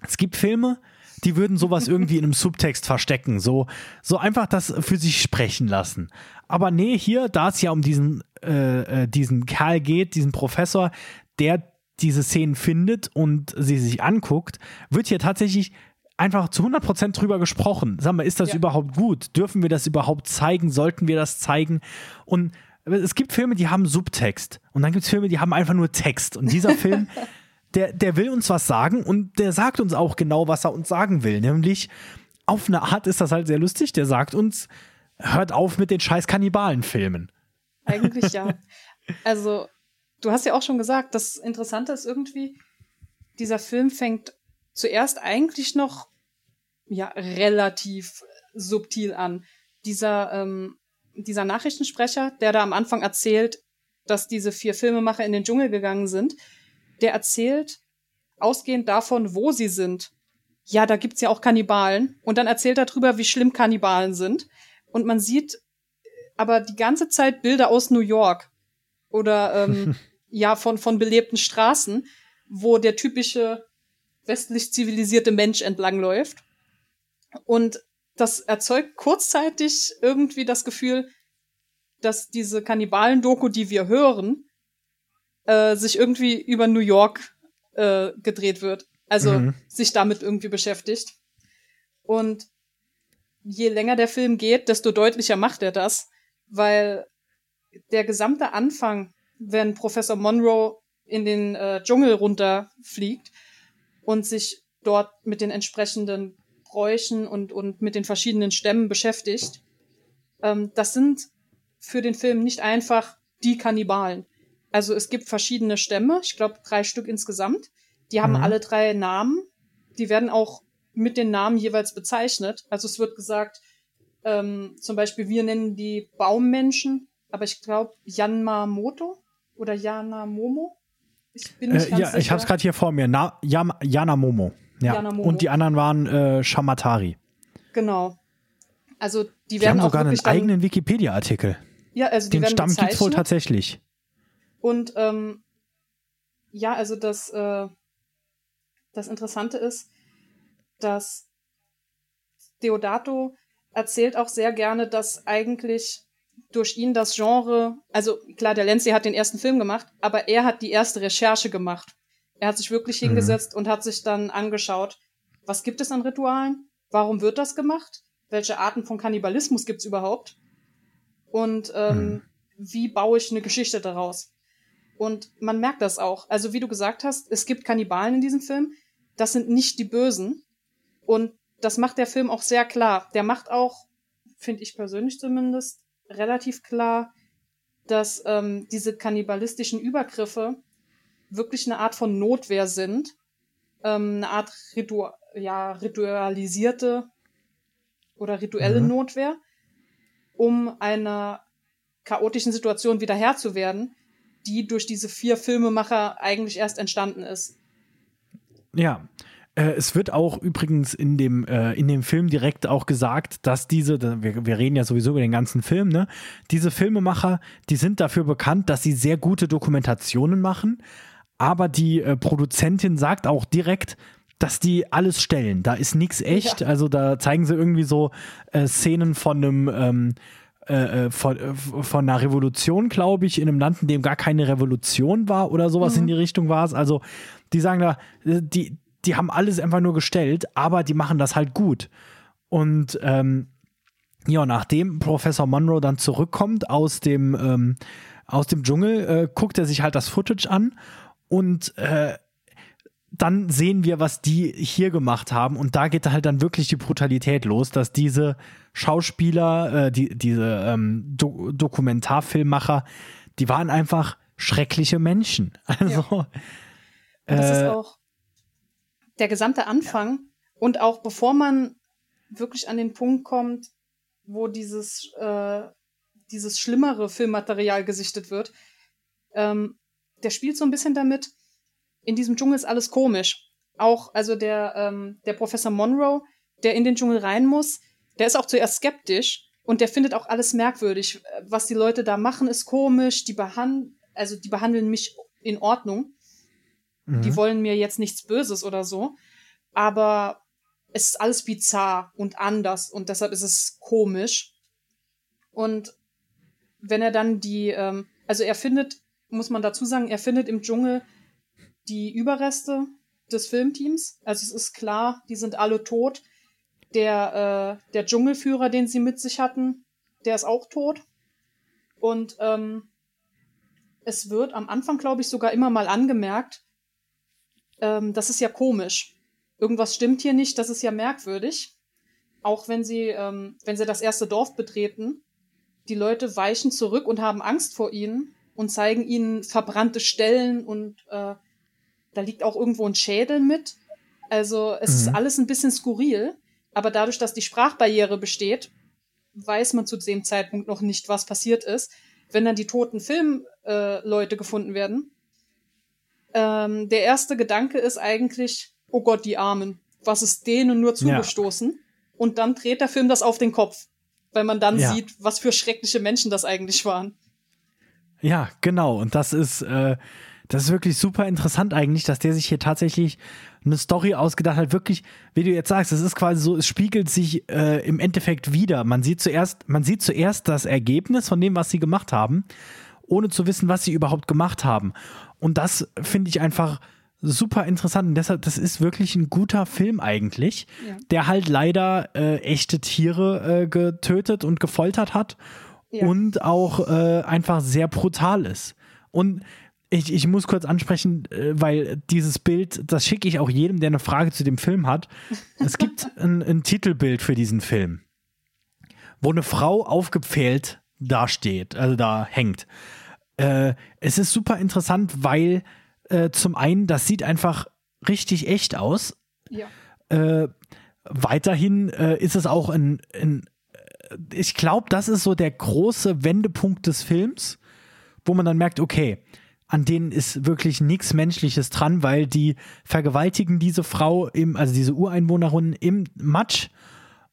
es gibt Filme, die würden sowas irgendwie in einem Subtext verstecken, so, so einfach das für sich sprechen lassen. Aber nee, hier, da es ja um diesen äh, äh, diesen Kerl geht, diesen Professor, der diese Szenen findet und sie sich anguckt, wird hier tatsächlich einfach zu 100% drüber gesprochen. Sag mal, ist das ja. überhaupt gut? Dürfen wir das überhaupt zeigen? Sollten wir das zeigen? Und es gibt Filme, die haben Subtext. Und dann gibt es Filme, die haben einfach nur Text. Und dieser Film, der, der will uns was sagen und der sagt uns auch genau, was er uns sagen will. Nämlich, auf eine Art ist das halt sehr lustig. Der sagt uns, hört auf mit den scheiß Kannibalen-Filmen. Eigentlich ja. Also, du hast ja auch schon gesagt, das Interessante ist irgendwie, dieser Film fängt zuerst eigentlich noch ja relativ subtil an. Dieser ähm, dieser Nachrichtensprecher, der da am Anfang erzählt, dass diese vier Filmemacher in den Dschungel gegangen sind, der erzählt ausgehend davon, wo sie sind. Ja, da gibt's ja auch Kannibalen. Und dann erzählt er darüber, wie schlimm Kannibalen sind. Und man sieht aber die ganze Zeit Bilder aus New York oder ähm, ja von von belebten Straßen, wo der typische westlich zivilisierte Mensch entlangläuft. Und das erzeugt kurzzeitig irgendwie das Gefühl, dass diese Kannibalen-Doku, die wir hören, äh, sich irgendwie über New York äh, gedreht wird. Also mhm. sich damit irgendwie beschäftigt. Und je länger der Film geht, desto deutlicher macht er das, weil der gesamte Anfang, wenn Professor Monroe in den äh, Dschungel runterfliegt und sich dort mit den entsprechenden Bräuchen und, und mit den verschiedenen Stämmen beschäftigt. Ähm, das sind für den Film nicht einfach die Kannibalen. Also es gibt verschiedene Stämme, ich glaube drei Stück insgesamt. Die haben mhm. alle drei Namen. Die werden auch mit den Namen jeweils bezeichnet. Also es wird gesagt, ähm, zum Beispiel wir nennen die Baummenschen, aber ich glaube Yanmamoto oder Yanamomo. Ich bin nicht äh, ganz ja, sicher. ich habe es gerade hier vor mir. Na, Yam, Yanamomo. Ja. Und die anderen waren äh, Shamatari. Genau. Also die, die werden haben sogar einen eigenen Wikipedia-Artikel. Ja, also die Den Stamm gibt es wohl tatsächlich. Und ähm, ja, also das, äh, das Interessante ist, dass Deodato erzählt auch sehr gerne, dass eigentlich durch ihn das Genre, also klar, der Lenzi hat den ersten Film gemacht, aber er hat die erste Recherche gemacht. Er hat sich wirklich mhm. hingesetzt mhm. und hat sich dann angeschaut, was gibt es an Ritualen? Warum wird das gemacht? Welche Arten von Kannibalismus gibt es überhaupt? Und ähm, mhm. wie baue ich eine Geschichte daraus? Und man merkt das auch. Also wie du gesagt hast, es gibt Kannibalen in diesem Film. Das sind nicht die Bösen. Und das macht der Film auch sehr klar. Der macht auch, finde ich persönlich zumindest, relativ klar, dass ähm, diese kannibalistischen Übergriffe wirklich eine Art von Notwehr sind, ähm, eine Art Ritu ja, ritualisierte oder rituelle mhm. Notwehr, um einer chaotischen Situation wieder Herr zu werden, die durch diese vier Filmemacher eigentlich erst entstanden ist. Ja, äh, es wird auch übrigens in dem, äh, in dem Film direkt auch gesagt, dass diese, wir, wir reden ja sowieso über den ganzen Film, ne? Diese Filmemacher, die sind dafür bekannt, dass sie sehr gute Dokumentationen machen, aber die äh, Produzentin sagt auch direkt, dass die alles stellen. Da ist nichts echt. Ja. Also da zeigen sie irgendwie so äh, Szenen von einem ähm, äh, äh von, äh, von einer Revolution, glaube ich, in einem Land, in dem gar keine Revolution war oder sowas mhm. in die Richtung war es. Also die sagen da, äh, die, die haben alles einfach nur gestellt, aber die machen das halt gut. Und ähm, ja, nachdem Professor Monroe dann zurückkommt aus dem, ähm, aus dem Dschungel, äh, guckt er sich halt das Footage an und äh, dann sehen wir, was die hier gemacht haben. Und da geht halt dann wirklich die Brutalität los, dass diese Schauspieler, äh, die, diese ähm, Do Dokumentarfilmmacher, die waren einfach schreckliche Menschen. Also. Ja. das ist äh, auch der gesamte Anfang. Ja. Und auch bevor man wirklich an den Punkt kommt, wo dieses, äh, dieses schlimmere Filmmaterial gesichtet wird, ähm, der spielt so ein bisschen damit, in diesem Dschungel ist alles komisch. Auch, also der, ähm, der Professor Monroe, der in den Dschungel rein muss, der ist auch zuerst skeptisch und der findet auch alles merkwürdig. Was die Leute da machen, ist komisch. Die behandeln, also die behandeln mich in Ordnung. Mhm. Die wollen mir jetzt nichts Böses oder so. Aber es ist alles bizarr und anders und deshalb ist es komisch. Und wenn er dann die, ähm, also er findet, muss man dazu sagen, er findet im Dschungel die Überreste des Filmteams. Also es ist klar, die sind alle tot. Der, äh, der Dschungelführer, den sie mit sich hatten, der ist auch tot. Und ähm, es wird am Anfang, glaube ich, sogar immer mal angemerkt, ähm, das ist ja komisch. Irgendwas stimmt hier nicht, das ist ja merkwürdig. Auch wenn sie, ähm, wenn sie das erste Dorf betreten, die Leute weichen zurück und haben Angst vor ihnen und zeigen ihnen verbrannte Stellen und äh, da liegt auch irgendwo ein Schädel mit. Also es mhm. ist alles ein bisschen skurril, aber dadurch, dass die Sprachbarriere besteht, weiß man zu dem Zeitpunkt noch nicht, was passiert ist. Wenn dann die toten Filmleute äh, gefunden werden, ähm, der erste Gedanke ist eigentlich, oh Gott, die Armen, was ist denen nur zugestoßen? Ja. Und dann dreht der Film das auf den Kopf, weil man dann ja. sieht, was für schreckliche Menschen das eigentlich waren. Ja, genau. Und das ist, äh, das ist wirklich super interessant eigentlich, dass der sich hier tatsächlich eine Story ausgedacht hat. Wirklich, wie du jetzt sagst, es ist quasi so, es spiegelt sich äh, im Endeffekt wieder. Man sieht zuerst, man sieht zuerst das Ergebnis von dem, was sie gemacht haben, ohne zu wissen, was sie überhaupt gemacht haben. Und das finde ich einfach super interessant. Und deshalb, das ist wirklich ein guter Film eigentlich, ja. der halt leider äh, echte Tiere äh, getötet und gefoltert hat ja. und auch äh, einfach sehr brutal ist. Und ich, ich muss kurz ansprechen, äh, weil dieses Bild, das schicke ich auch jedem, der eine Frage zu dem Film hat. Es gibt ein, ein Titelbild für diesen Film, wo eine Frau aufgepfählt dasteht, also da hängt. Äh, es ist super interessant, weil äh, zum einen, das sieht einfach richtig echt aus. Ja. Äh, weiterhin äh, ist es auch ein, ein ich glaube, das ist so der große Wendepunkt des Films, wo man dann merkt, okay, an denen ist wirklich nichts Menschliches dran, weil die vergewaltigen diese Frau im, also diese Ureinwohnerin im Matsch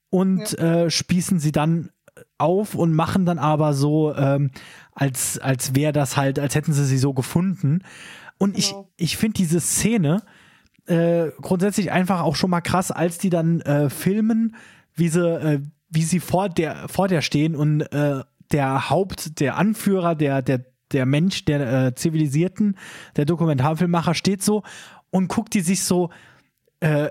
und ja. äh, spießen sie dann auf und machen dann aber so, ähm, als, als wäre das halt, als hätten sie sie so gefunden. Und genau. ich, ich finde diese Szene äh, grundsätzlich einfach auch schon mal krass, als die dann äh, filmen, wie sie, äh, wie sie vor der, vor der stehen und äh, der Haupt, der Anführer, der, der der Mensch, der äh, Zivilisierten, der Dokumentarfilmmacher steht so und guckt die sich so äh,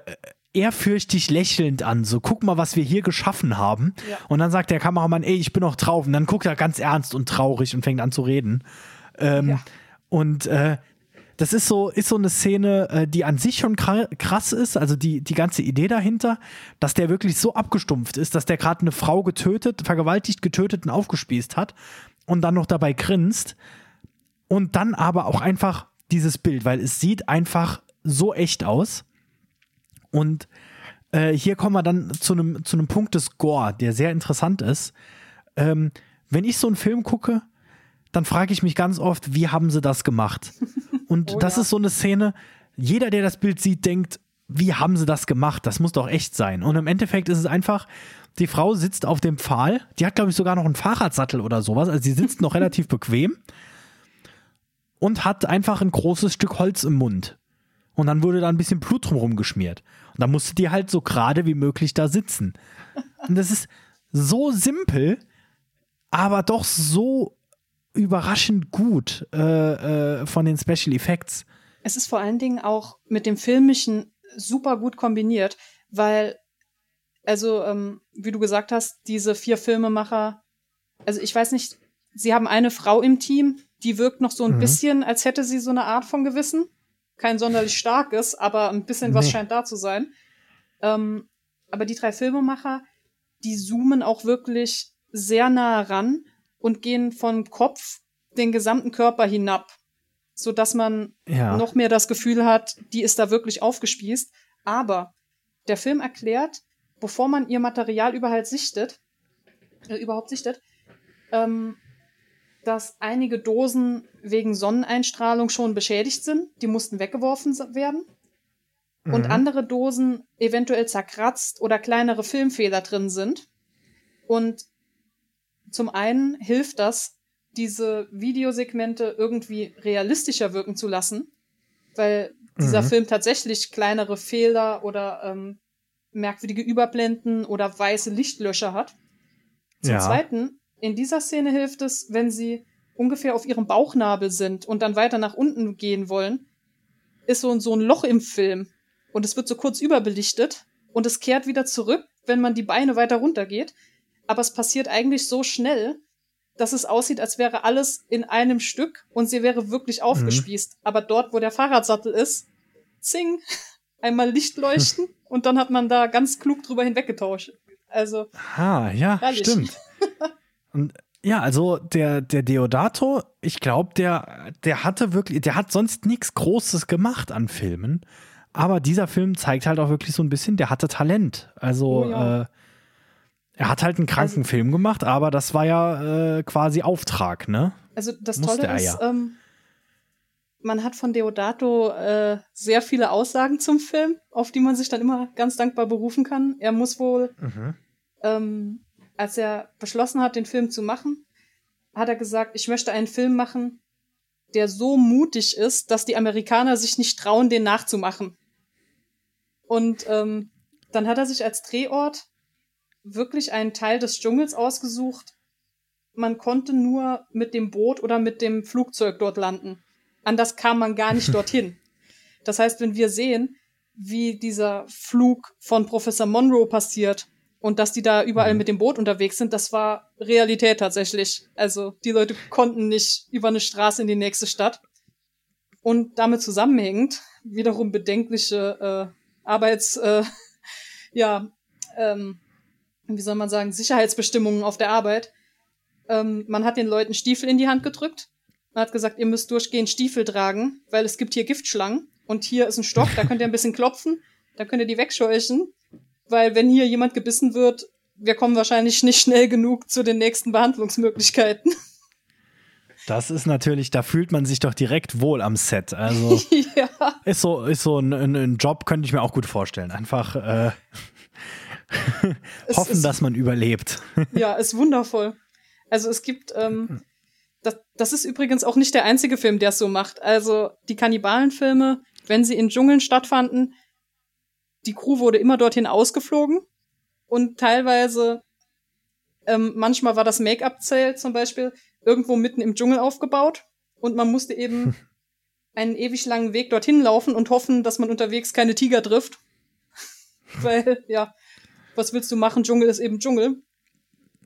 ehrfürchtig lächelnd an. So, guck mal, was wir hier geschaffen haben. Ja. Und dann sagt der Kameramann, ey, ich bin noch drauf. Und dann guckt er ganz ernst und traurig und fängt an zu reden. Ähm, ja. Und äh, das ist so, ist so eine Szene, äh, die an sich schon krass ist, also die, die ganze Idee dahinter, dass der wirklich so abgestumpft ist, dass der gerade eine Frau getötet, vergewaltigt, getötet und aufgespießt hat und dann noch dabei grinst und dann aber auch einfach dieses Bild, weil es sieht einfach so echt aus. Und äh, hier kommen wir dann zu einem zu Punkt des Gore, der sehr interessant ist. Ähm, wenn ich so einen Film gucke, dann frage ich mich ganz oft, wie haben sie das gemacht? Und oh, das ja. ist so eine Szene, jeder, der das Bild sieht, denkt, wie haben sie das gemacht? Das muss doch echt sein. Und im Endeffekt ist es einfach, die Frau sitzt auf dem Pfahl. Die hat, glaube ich, sogar noch einen Fahrradsattel oder sowas. Also sie sitzt noch relativ bequem und hat einfach ein großes Stück Holz im Mund. Und dann wurde da ein bisschen Blut drumherum geschmiert. Und dann musste die halt so gerade wie möglich da sitzen. Und das ist so simpel, aber doch so überraschend gut äh, äh, von den Special Effects. Es ist vor allen Dingen auch mit dem Filmischen super gut kombiniert, weil also, ähm, wie du gesagt hast, diese vier Filmemacher, also ich weiß nicht, sie haben eine Frau im Team, die wirkt noch so ein mhm. bisschen, als hätte sie so eine Art von Gewissen. Kein sonderlich starkes, aber ein bisschen nee. was scheint da zu sein. Ähm, aber die drei Filmemacher, die zoomen auch wirklich sehr nah ran und gehen vom Kopf den gesamten Körper hinab, so dass man ja. noch mehr das Gefühl hat, die ist da wirklich aufgespießt. Aber der Film erklärt, bevor man ihr Material überhaupt sichtet, äh, überhaupt sichtet, ähm, dass einige Dosen wegen Sonneneinstrahlung schon beschädigt sind. Die mussten weggeworfen werden. Mhm. Und andere Dosen eventuell zerkratzt oder kleinere Filmfehler drin sind. Und zum einen hilft das, diese Videosegmente irgendwie realistischer wirken zu lassen, weil dieser mhm. Film tatsächlich kleinere Fehler oder ähm, merkwürdige Überblenden oder weiße Lichtlöcher hat. Zum ja. Zweiten, in dieser Szene hilft es, wenn sie ungefähr auf ihrem Bauchnabel sind und dann weiter nach unten gehen wollen, ist so, so ein Loch im Film. Und es wird so kurz überbelichtet und es kehrt wieder zurück, wenn man die Beine weiter runter geht. Aber es passiert eigentlich so schnell, dass es aussieht, als wäre alles in einem Stück und sie wäre wirklich mhm. aufgespießt. Mhm. Aber dort, wo der Fahrradsattel ist, zing, einmal Licht leuchten und dann hat man da ganz klug drüber hinweggetauscht. Also. Ah, ja, herrlich. stimmt. Und ja, also der, der Deodato, ich glaube, der, der hatte wirklich, der hat sonst nichts Großes gemacht an Filmen. Aber dieser Film zeigt halt auch wirklich so ein bisschen, der hatte Talent. Also, oh ja. äh, er hat halt einen kranken also, Film gemacht, aber das war ja äh, quasi Auftrag, ne? Also das Musste Tolle ist, ja. ähm, man hat von Deodato äh, sehr viele Aussagen zum Film, auf die man sich dann immer ganz dankbar berufen kann. Er muss wohl mhm. ähm, als er beschlossen hat, den Film zu machen, hat er gesagt, ich möchte einen Film machen, der so mutig ist, dass die Amerikaner sich nicht trauen, den nachzumachen. Und ähm, dann hat er sich als Drehort wirklich einen Teil des Dschungels ausgesucht. Man konnte nur mit dem Boot oder mit dem Flugzeug dort landen. Anders kam man gar nicht dorthin. Das heißt, wenn wir sehen, wie dieser Flug von Professor Monroe passiert und dass die da überall mhm. mit dem Boot unterwegs sind, das war Realität tatsächlich. Also die Leute konnten nicht über eine Straße in die nächste Stadt. Und damit zusammenhängend wiederum bedenkliche äh, Arbeits, äh, ja, ähm, wie soll man sagen, Sicherheitsbestimmungen auf der Arbeit. Ähm, man hat den Leuten Stiefel in die Hand gedrückt. Man hat gesagt, ihr müsst durchgehend Stiefel tragen, weil es gibt hier Giftschlangen und hier ist ein Stock, da könnt ihr ein bisschen klopfen, da könnt ihr die wegscheuchen weil wenn hier jemand gebissen wird, wir kommen wahrscheinlich nicht schnell genug zu den nächsten Behandlungsmöglichkeiten. Das ist natürlich, da fühlt man sich doch direkt wohl am Set. Also ja. ist so, ist so ein, ein, Job, könnte ich mir auch gut vorstellen. Einfach äh, hoffen, ist, dass man überlebt. ja, ist wundervoll. Also es gibt, ähm, das, das ist übrigens auch nicht der einzige Film, der es so macht. Also die Kannibalenfilme, wenn sie in Dschungeln stattfanden, die Crew wurde immer dorthin ausgeflogen und teilweise, ähm, manchmal war das Make-up-Zelt zum Beispiel irgendwo mitten im Dschungel aufgebaut und man musste eben einen ewig langen Weg dorthin laufen und hoffen, dass man unterwegs keine Tiger trifft. Weil, ja, was willst du machen? Dschungel ist eben Dschungel.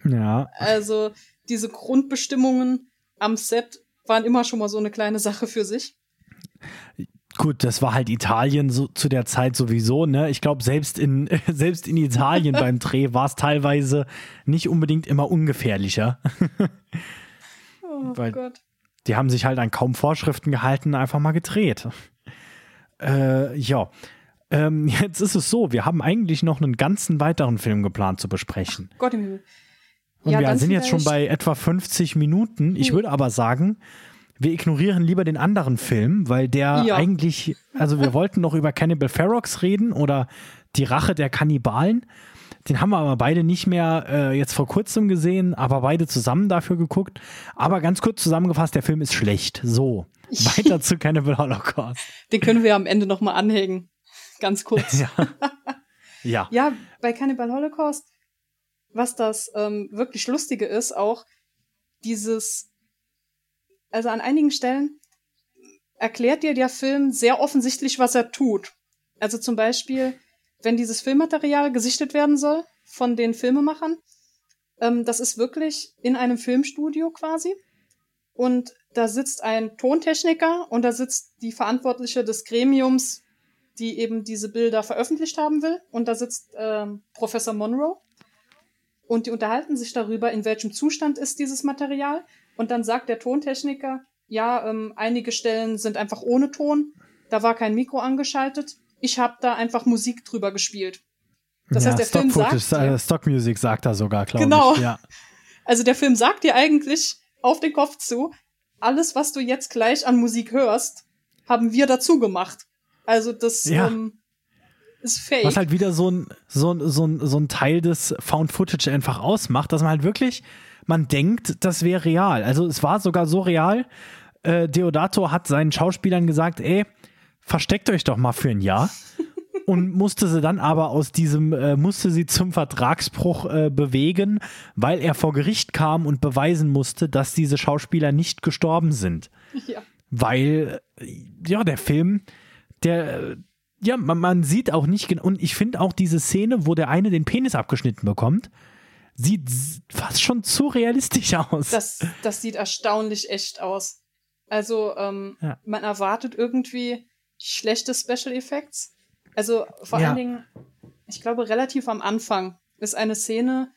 Ja. Also, diese Grundbestimmungen am Set waren immer schon mal so eine kleine Sache für sich. Gut, das war halt Italien so, zu der Zeit sowieso, ne? Ich glaube, selbst in, selbst in Italien beim Dreh war es teilweise nicht unbedingt immer ungefährlicher. oh Weil Gott. Die haben sich halt an kaum Vorschriften gehalten, einfach mal gedreht. Äh, ja. Ähm, jetzt ist es so, wir haben eigentlich noch einen ganzen weiteren Film geplant zu besprechen. Gott im Himmel. Und ja, wir sind jetzt schon bei etwa 50 Minuten. Ich hm. würde aber sagen, wir ignorieren lieber den anderen Film, weil der ja. eigentlich, also wir wollten noch über Cannibal Ferox reden oder die Rache der Kannibalen. Den haben wir aber beide nicht mehr äh, jetzt vor kurzem gesehen, aber beide zusammen dafür geguckt. Aber ganz kurz zusammengefasst, der Film ist schlecht. So, weiter zu Cannibal Holocaust. Den können wir am Ende nochmal anhängen. Ganz kurz. ja. ja. Ja, bei Cannibal Holocaust, was das ähm, wirklich Lustige ist, auch dieses also an einigen Stellen erklärt dir der Film sehr offensichtlich, was er tut. Also zum Beispiel, wenn dieses Filmmaterial gesichtet werden soll von den Filmemachern, ähm, das ist wirklich in einem Filmstudio quasi. Und da sitzt ein Tontechniker und da sitzt die Verantwortliche des Gremiums, die eben diese Bilder veröffentlicht haben will. Und da sitzt ähm, Professor Monroe. Und die unterhalten sich darüber, in welchem Zustand ist dieses Material. Und dann sagt der Tontechniker, ja, ähm, einige Stellen sind einfach ohne Ton. Da war kein Mikro angeschaltet. Ich habe da einfach Musik drüber gespielt. Das ja, heißt, der Stock Film Footage, sagt dir, Stock Music sagt er sogar, glaube genau. ich. Ja. Also der Film sagt dir eigentlich auf den Kopf zu, alles, was du jetzt gleich an Musik hörst, haben wir dazu gemacht. Also das ja. ähm, ist fake. Was halt wieder so ein, so, ein, so, ein, so ein Teil des Found Footage einfach ausmacht, dass man halt wirklich man denkt, das wäre real. Also es war sogar so real. Äh, Deodato hat seinen Schauspielern gesagt, ey, versteckt euch doch mal für ein Jahr. und musste sie dann aber aus diesem, äh, musste sie zum Vertragsbruch äh, bewegen, weil er vor Gericht kam und beweisen musste, dass diese Schauspieler nicht gestorben sind. Ja. Weil, äh, ja, der Film, der, ja, man, man sieht auch nicht genau, und ich finde auch diese Szene, wo der eine den Penis abgeschnitten bekommt, sieht fast schon zu realistisch aus. Das, das sieht erstaunlich echt aus. Also, ähm, Ja. man erwartet irgendwie schlechte Special Effects. Also, vor Ja. allen Dingen, ich glaube, relativ am Anfang ist eine Szene,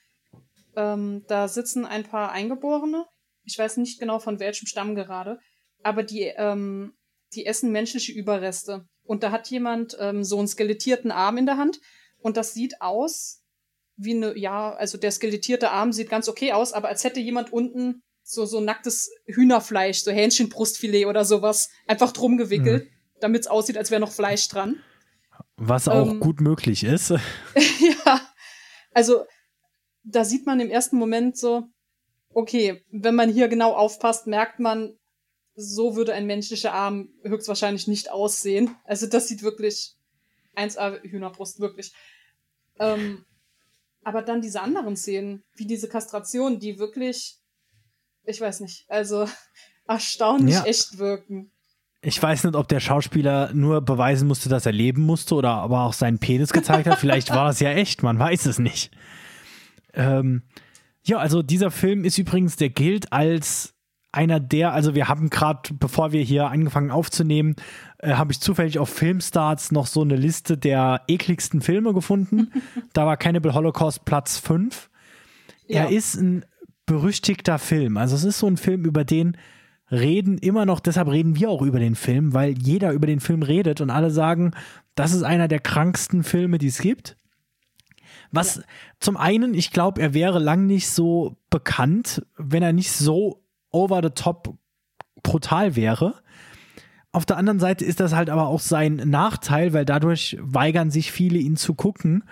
ähm, da sitzen ein paar Eingeborene. Ich weiß nicht genau von welchem Stamm gerade, aber die, ähm, die essen menschliche Überreste. Und da hat jemand ähm, so einen skelettierten Arm in der Hand und das sieht aus wie eine, ja, also der skelettierte Arm sieht ganz okay aus, aber als hätte jemand unten so, so nacktes Hühnerfleisch, so Hähnchenbrustfilet oder sowas, einfach drum gewickelt, damit es aussieht, als wäre noch Fleisch dran. Was auch ähm, gut möglich ist. ja, also da sieht man im ersten Moment so, okay, wenn man hier genau aufpasst, merkt man, so würde ein menschlicher Arm höchstwahrscheinlich nicht aussehen. Also das sieht wirklich 1A Hühnerbrust, wirklich. Ähm, aber dann diese anderen Szenen, wie diese Kastration, die wirklich, ich weiß nicht, also erstaunlich Ja. echt wirken. Ich weiß nicht, ob der Schauspieler nur beweisen musste, dass er leben musste oder aber auch seinen Penis gezeigt hat. Vielleicht war das ja echt, man weiß es nicht. Ähm, ja, also dieser Film ist übrigens, der gilt als einer der, also wir haben gerade, bevor wir hier angefangen aufzunehmen, äh, habe ich zufällig auf Filmstarts noch so eine Liste der ekligsten Filme gefunden. da war Cannibal Holocaust Platz 5. Ja. Er ist ein berüchtigter Film. Also es ist so ein Film, über den reden immer noch, deshalb reden wir auch über den Film, weil jeder über den Film redet und alle sagen, das ist einer der kranksten Filme, die es gibt. Was zum einen, ich glaube, er wäre lang nicht so bekannt, wenn er nicht so over the top brutal wäre. Auf der anderen Seite ist das halt aber auch sein Nachteil, weil dadurch weigern sich viele, ihn zu gucken.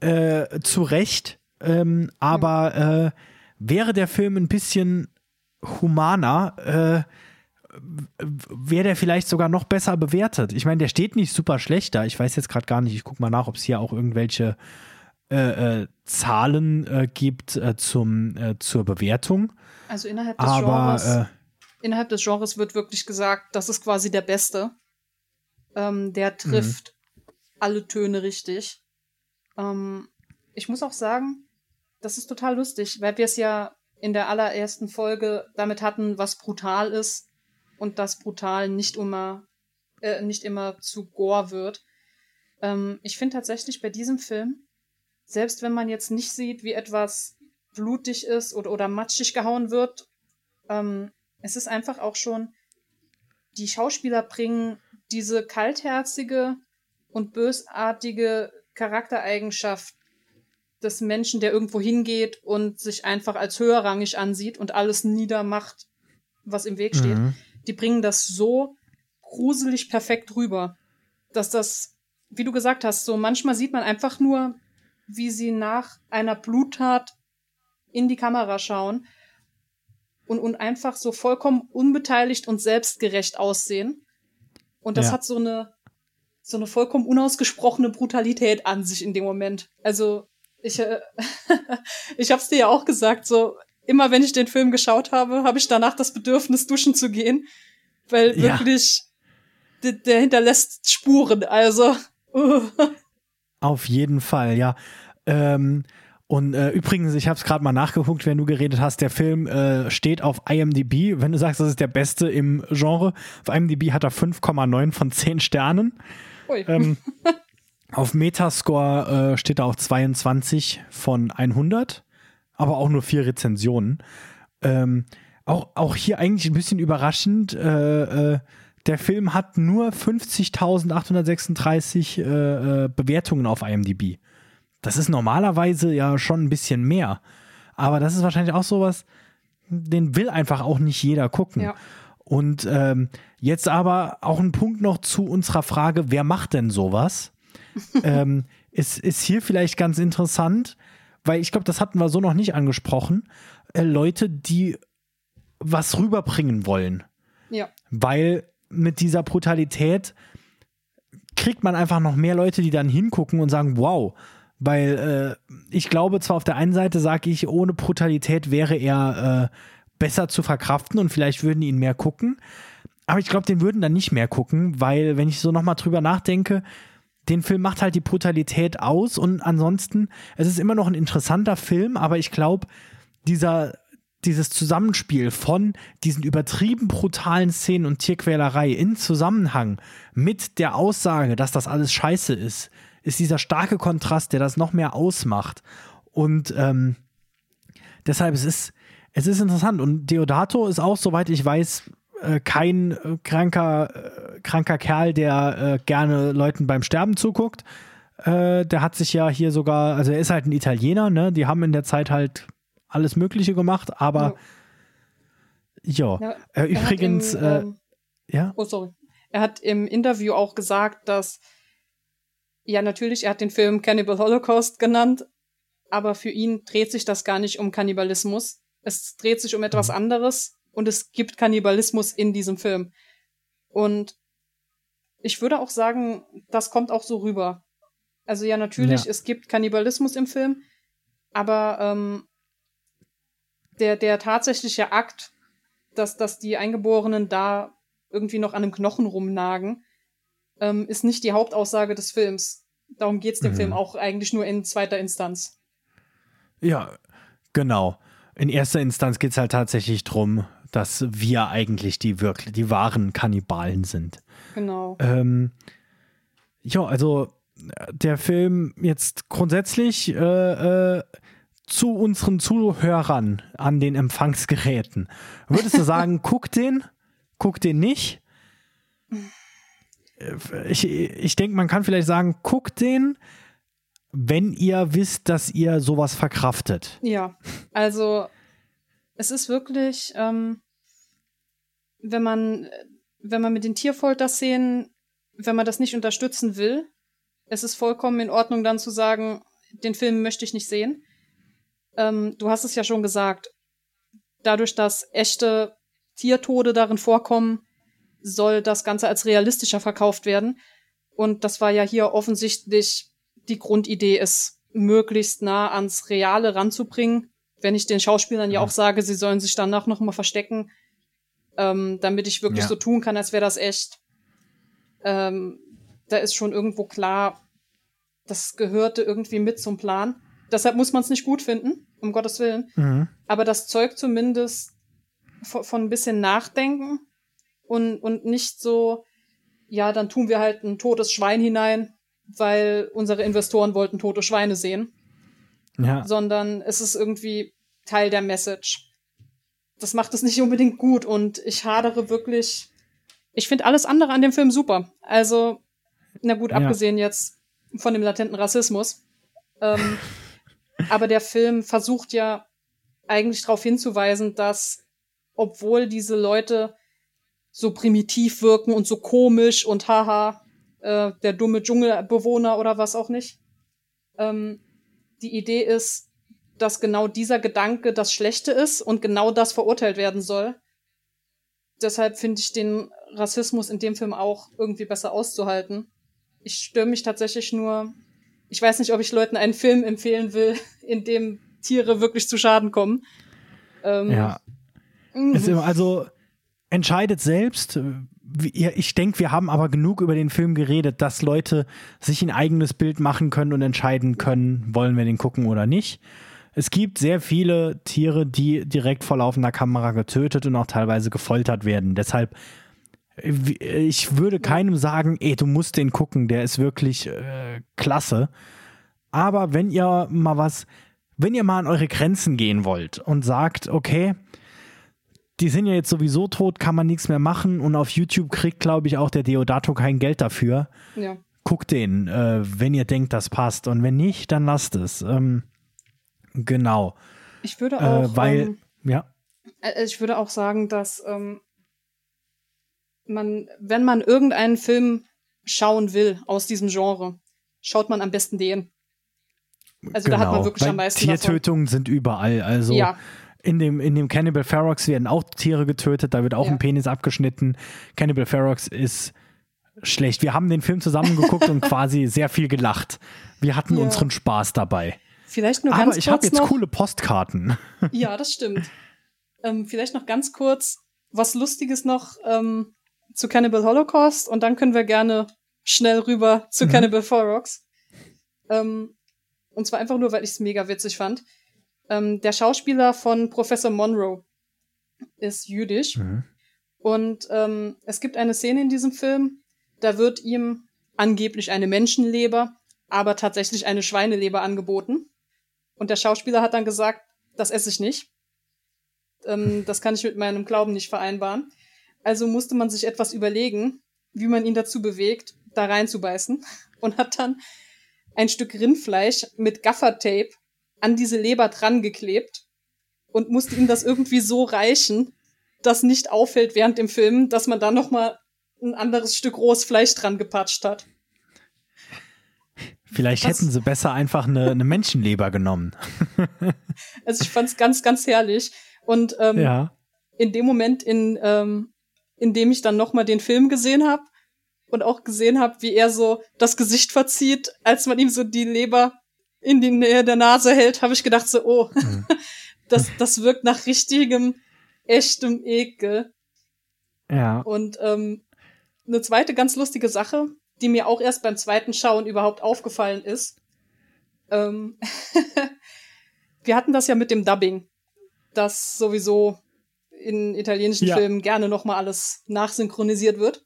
Äh, zu Recht. Ähm, aber äh, wäre der Film ein bisschen humaner, äh, wäre der vielleicht sogar noch besser bewertet. Ich meine, der steht nicht super schlecht da. Ich weiß jetzt gerade gar nicht, ich gucke mal nach, ob es hier auch irgendwelche äh, äh, Zahlen äh, gibt äh, zum, äh, zur Bewertung. Also innerhalb des Aber Genres. äh, innerhalb des Genres wird wirklich gesagt, das ist quasi der Beste. Ähm, der trifft alle Töne richtig. Ähm, ich muss auch sagen, das ist total lustig, weil wir es ja in der allerersten Folge damit hatten, was brutal ist und dass brutal nicht immer, äh, nicht immer zu Gore wird. Ähm, ich finde tatsächlich bei diesem Film, selbst wenn man jetzt nicht sieht, wie etwas blutig ist oder, oder matschig gehauen wird, ähm, es ist einfach auch schon, die Schauspieler bringen diese kaltherzige und bösartige Charaktereigenschaft des Menschen, der irgendwo hingeht und sich einfach als höherrangig ansieht und alles niedermacht, was im Weg steht. Mhm. Die bringen das so gruselig perfekt rüber, dass das, wie du gesagt hast, so manchmal sieht man einfach nur, wie sie nach einer Bluttat in die Kamera schauen und, und einfach so vollkommen unbeteiligt und selbstgerecht aussehen. Und das Ja. hat so eine, so eine vollkommen unausgesprochene Brutalität an sich in dem Moment. Also, ich, äh, ich hab's dir ja auch gesagt, so, immer wenn ich den Film geschaut habe, habe ich danach das Bedürfnis, duschen zu gehen. Weil Ja. wirklich, der, der hinterlässt Spuren, also. uh. Auf jeden Fall, ja. Ähm, und äh, übrigens, ich habe es gerade mal nachgeguckt, wenn du geredet hast, der Film äh, steht auf IMDb. Wenn du sagst, das ist der beste im Genre, auf IMDb hat er 5,9 von 10 Sternen. Ui. Ähm, auf Metascore äh, steht er auf 22 von 100, aber auch nur vier Rezensionen. Ähm, auch, auch hier eigentlich ein bisschen überraschend. Äh, äh, der Film hat nur 50.836 äh, äh, Bewertungen auf IMDb. Das ist normalerweise ja schon ein bisschen mehr. Aber das ist wahrscheinlich auch sowas, den will einfach auch nicht jeder gucken. Ja. Und ähm, jetzt aber auch ein Punkt noch zu unserer Frage, wer macht denn sowas? ähm, ist, ist hier vielleicht ganz interessant, weil ich glaube, das hatten wir so noch nicht angesprochen. Äh, Leute, die was rüberbringen wollen. ja. Weil mit dieser Brutalität kriegt man einfach noch mehr Leute, die dann hingucken und sagen, wow. Weil äh, ich glaube, zwar auf der einen Seite sage ich, ohne Brutalität wäre er äh, besser zu verkraften und vielleicht würden ihn mehr gucken. Aber ich glaube, den würden dann nicht mehr gucken, weil, wenn ich so nochmal drüber nachdenke, den Film macht halt die Brutalität aus und ansonsten, es ist immer noch ein interessanter Film, aber ich glaube, dieser, dieses Zusammenspiel von diesen übertrieben brutalen Szenen und Tierquälerei in Zusammenhang mit der Aussage, dass das alles scheiße ist, ist dieser starke Kontrast, der das noch mehr ausmacht. Und ähm, deshalb es ist es ist interessant. Und Deodato ist auch, soweit ich weiß, äh, kein äh, kranker, äh, kranker Kerl, der gerne Leuten beim Sterben zuguckt. Der hat sich ja hier sogar, also er ist halt ein Italiener, ne? Die haben in der Zeit halt alles Mögliche gemacht, aber ja. ja. Übrigens, im, ähm, ja. Oh, sorry. Er hat im Interview auch gesagt, dass ja, natürlich, er hat den Film Cannibal Holocaust genannt, aber für ihn dreht sich das gar nicht um Kannibalismus. Es dreht sich um etwas mhm. anderes und es gibt Kannibalismus in diesem Film. Und ich würde auch sagen, das kommt auch so rüber. Also ja, natürlich, ja. es gibt Kannibalismus im Film, aber ähm, der, der tatsächliche Akt, dass, dass die Eingeborenen da irgendwie noch an einem Knochen rumnagen, ähm, ist nicht die Hauptaussage des Films. Darum geht es dem mhm. Film auch eigentlich nur in zweiter Instanz. Ja, genau. In erster Instanz geht es halt tatsächlich darum, dass wir eigentlich die wirklich, die wahren Kannibalen sind. Genau. Ähm, ja, also der Film jetzt grundsätzlich äh, äh, zu unseren Zuhörern an den Empfangsgeräten. Würdest du sagen, guck den? Guck den nicht? Ich, ich denke, man kann vielleicht sagen, guck den, wenn ihr wisst, dass ihr sowas verkraftet. Ja, also es ist wirklich, ähm, wenn man, wenn man mit den Tierfolterszenen, wenn man das nicht unterstützen will, es ist vollkommen in Ordnung dann zu sagen, den Film möchte ich nicht sehen. Ähm, du hast es ja schon gesagt, dadurch, dass echte Tiertode darin vorkommen, soll das Ganze als realistischer verkauft werden. Und das war ja hier offensichtlich die Grundidee, es möglichst nah ans Reale ranzubringen. Wenn ich den Schauspielern ja, ja auch sage, sie sollen sich danach noch mal verstecken, ähm, damit ich wirklich ja. so tun kann, als wäre das echt. Ähm, da ist schon irgendwo klar, das gehörte irgendwie mit zum Plan. Deshalb muss man es nicht gut finden, um Gottes Willen. Mhm. Aber das zeugt zumindest von, von ein bisschen Nachdenken und, und nicht so, ja, dann tun wir halt ein totes Schwein hinein, weil unsere Investoren wollten tote Schweine sehen. Ja. Sondern es ist irgendwie Teil der Message. Das macht es nicht unbedingt gut und ich hadere wirklich. Ich finde alles andere an dem Film super. Also, na gut, ja. abgesehen jetzt von dem latenten Rassismus. Ähm, aber der Film versucht ja eigentlich darauf hinzuweisen, dass, obwohl diese Leute so primitiv wirken und so komisch und haha, äh, der dumme Dschungelbewohner oder was auch nicht. Ähm, die Idee ist, dass genau dieser Gedanke das Schlechte ist und genau das verurteilt werden soll. Deshalb finde ich den Rassismus in dem Film auch irgendwie besser auszuhalten. Ich störe mich tatsächlich nur. Ich weiß nicht, ob ich Leuten einen Film empfehlen will, in dem Tiere wirklich zu Schaden kommen. Ähm, ja. Also entscheidet selbst, ich denke, wir haben aber genug über den Film geredet, dass Leute sich ein eigenes Bild machen können und entscheiden können, wollen wir den gucken oder nicht. Es gibt sehr viele Tiere, die direkt vor laufender Kamera getötet und auch teilweise gefoltert werden. Deshalb, ich würde keinem sagen, ey, du musst den gucken, der ist wirklich äh, klasse. Aber wenn ihr mal was, wenn ihr mal an eure Grenzen gehen wollt und sagt, okay, die sind ja jetzt sowieso tot, kann man nichts mehr machen und auf YouTube kriegt, glaube ich, auch der Deodato kein Geld dafür. Ja. Guckt den, äh, wenn ihr denkt, das passt und wenn nicht, dann lasst es. Ähm, genau. Ich würde äh, auch, äh, weil, ähm, ja. Äh, ich würde auch sagen, dass ähm, man, wenn man irgendeinen Film schauen will aus diesem Genre, schaut man am besten den. Also genau, da hat man genau, wirklich am meisten. Tiertötungen davon. sind überall. Also ja in dem, in dem Cannibal Ferox werden auch Tiere getötet, da wird auch ja. ein Penis abgeschnitten. Cannibal Ferox ist schlecht. Wir haben den Film zusammengeguckt und quasi sehr viel gelacht. Wir hatten Ja. unseren Spaß dabei. Vielleicht nur Aber ganz ich habe jetzt noch. coole Postkarten. Ja, das stimmt. ähm, vielleicht noch ganz kurz was Lustiges noch ähm, zu Cannibal Holocaust und dann können wir gerne schnell rüber zu Mhm. Cannibal Ferox. Ähm, und zwar einfach nur, weil ich es mega witzig fand. Ähm, der Schauspieler von Professor Monroe ist jüdisch Mhm. und ähm, es gibt eine Szene in diesem Film, da wird ihm angeblich eine Menschenleber, aber tatsächlich eine Schweineleber angeboten. Und der Schauspieler hat dann gesagt, das esse ich nicht. Ähm, das kann ich mit meinem Glauben nicht vereinbaren. Also musste man sich etwas überlegen, wie man ihn dazu bewegt, da reinzubeißen. Und hat dann ein Stück Rindfleisch mit Gaffertape an diese Leber dran geklebt und musste ihm das irgendwie so reichen, dass nicht auffällt während dem Film, dass man da noch mal ein anderes Stück rohes Fleisch dran gepatscht hat. Vielleicht Was? hätten sie besser einfach eine, eine Menschenleber genommen. Also ich fand's ganz, ganz herrlich. Und ähm, Ja. in dem Moment, in, ähm, in dem ich dann noch mal den Film gesehen habe und auch gesehen habe, wie er so das Gesicht verzieht, als man ihm so die Leber in die Nähe der Nase hält, habe ich gedacht so, oh, Mhm. das, das wirkt nach richtigem, echtem Ekel. Ja. Und ähm, eine zweite ganz lustige Sache, die mir auch erst beim zweiten Schauen überhaupt aufgefallen ist. Ähm, wir hatten das ja mit dem Dubbing, dass sowieso in italienischen Ja. Filmen gerne noch mal alles nachsynchronisiert wird.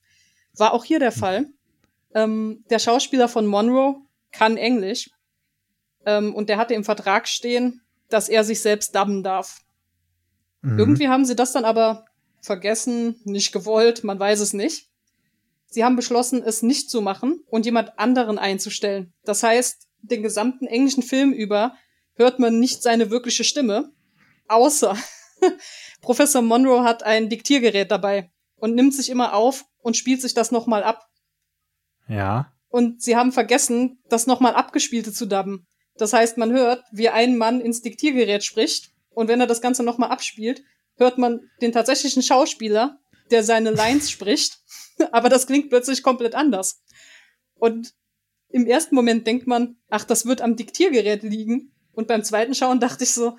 War auch hier der Fall. Ähm, der Schauspieler von Monroe kann Englisch ähm, und der hatte im Vertrag stehen, dass er sich selbst dubben darf. Mhm. Irgendwie haben sie das dann aber vergessen, nicht gewollt, man weiß es nicht. Sie haben beschlossen, es nicht zu machen und jemand anderen einzustellen. Das heißt, den gesamten englischen Film über hört man nicht seine wirkliche Stimme, außer Professor Monroe hat ein Diktiergerät dabei und nimmt sich immer auf und spielt sich das nochmal ab. Ja. Und sie haben vergessen, das nochmal abgespielte zu dubben. Das heißt, man hört, wie ein Mann ins Diktiergerät spricht und wenn er das Ganze nochmal abspielt, hört man den tatsächlichen Schauspieler, der seine Lines spricht, aber das klingt plötzlich komplett anders. Und im ersten Moment denkt man, ach, das wird am Diktiergerät liegen. Und beim zweiten Schauen dachte ich so,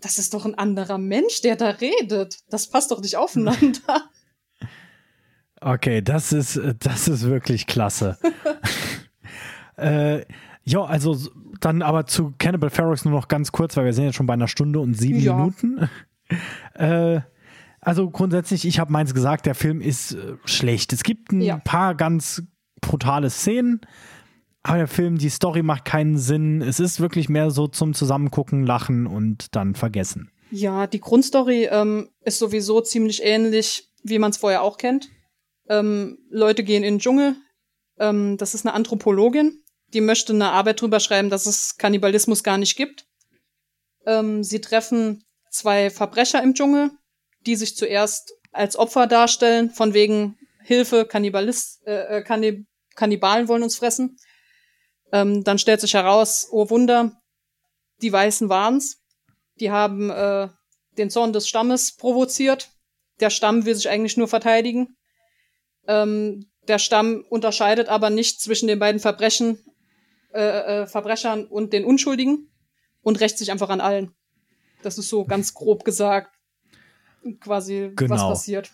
das ist doch ein anderer Mensch, der da redet. Das passt doch nicht aufeinander. Okay, das ist, das ist wirklich klasse. äh, ja, also dann aber zu Cannibal Ferox nur noch ganz kurz, weil wir sind jetzt schon bei einer Stunde und sieben Ja. Minuten. äh, also grundsätzlich, ich habe meins gesagt, der Film ist äh, schlecht. Es gibt ein Ja. paar ganz brutale Szenen, aber der Film, die Story macht keinen Sinn. Es ist wirklich mehr so zum Zusammengucken, Lachen und dann vergessen. Ja, die Grundstory ähm, ist sowieso ziemlich ähnlich, wie man es vorher auch kennt. Ähm, Leute gehen in den Dschungel. Ähm, das ist eine Anthropologin, die möchte eine Arbeit drüber schreiben, dass es Kannibalismus gar nicht gibt. Ähm, sie treffen zwei Verbrecher im Dschungel, die sich zuerst als Opfer darstellen, von wegen Hilfe, Kannibalist, äh, äh, Kannib Kannibalen wollen uns fressen. Ähm, dann stellt sich heraus, oh Wunder, die Weißen waren's. Die haben äh, den Zorn des Stammes provoziert. Der Stamm will sich eigentlich nur verteidigen. Ähm, der Stamm unterscheidet aber nicht zwischen den beiden Verbrechen, äh, äh, Verbrechern und den Unschuldigen und rächt sich einfach an allen. Das ist so ganz grob gesagt quasi, was Genau. passiert.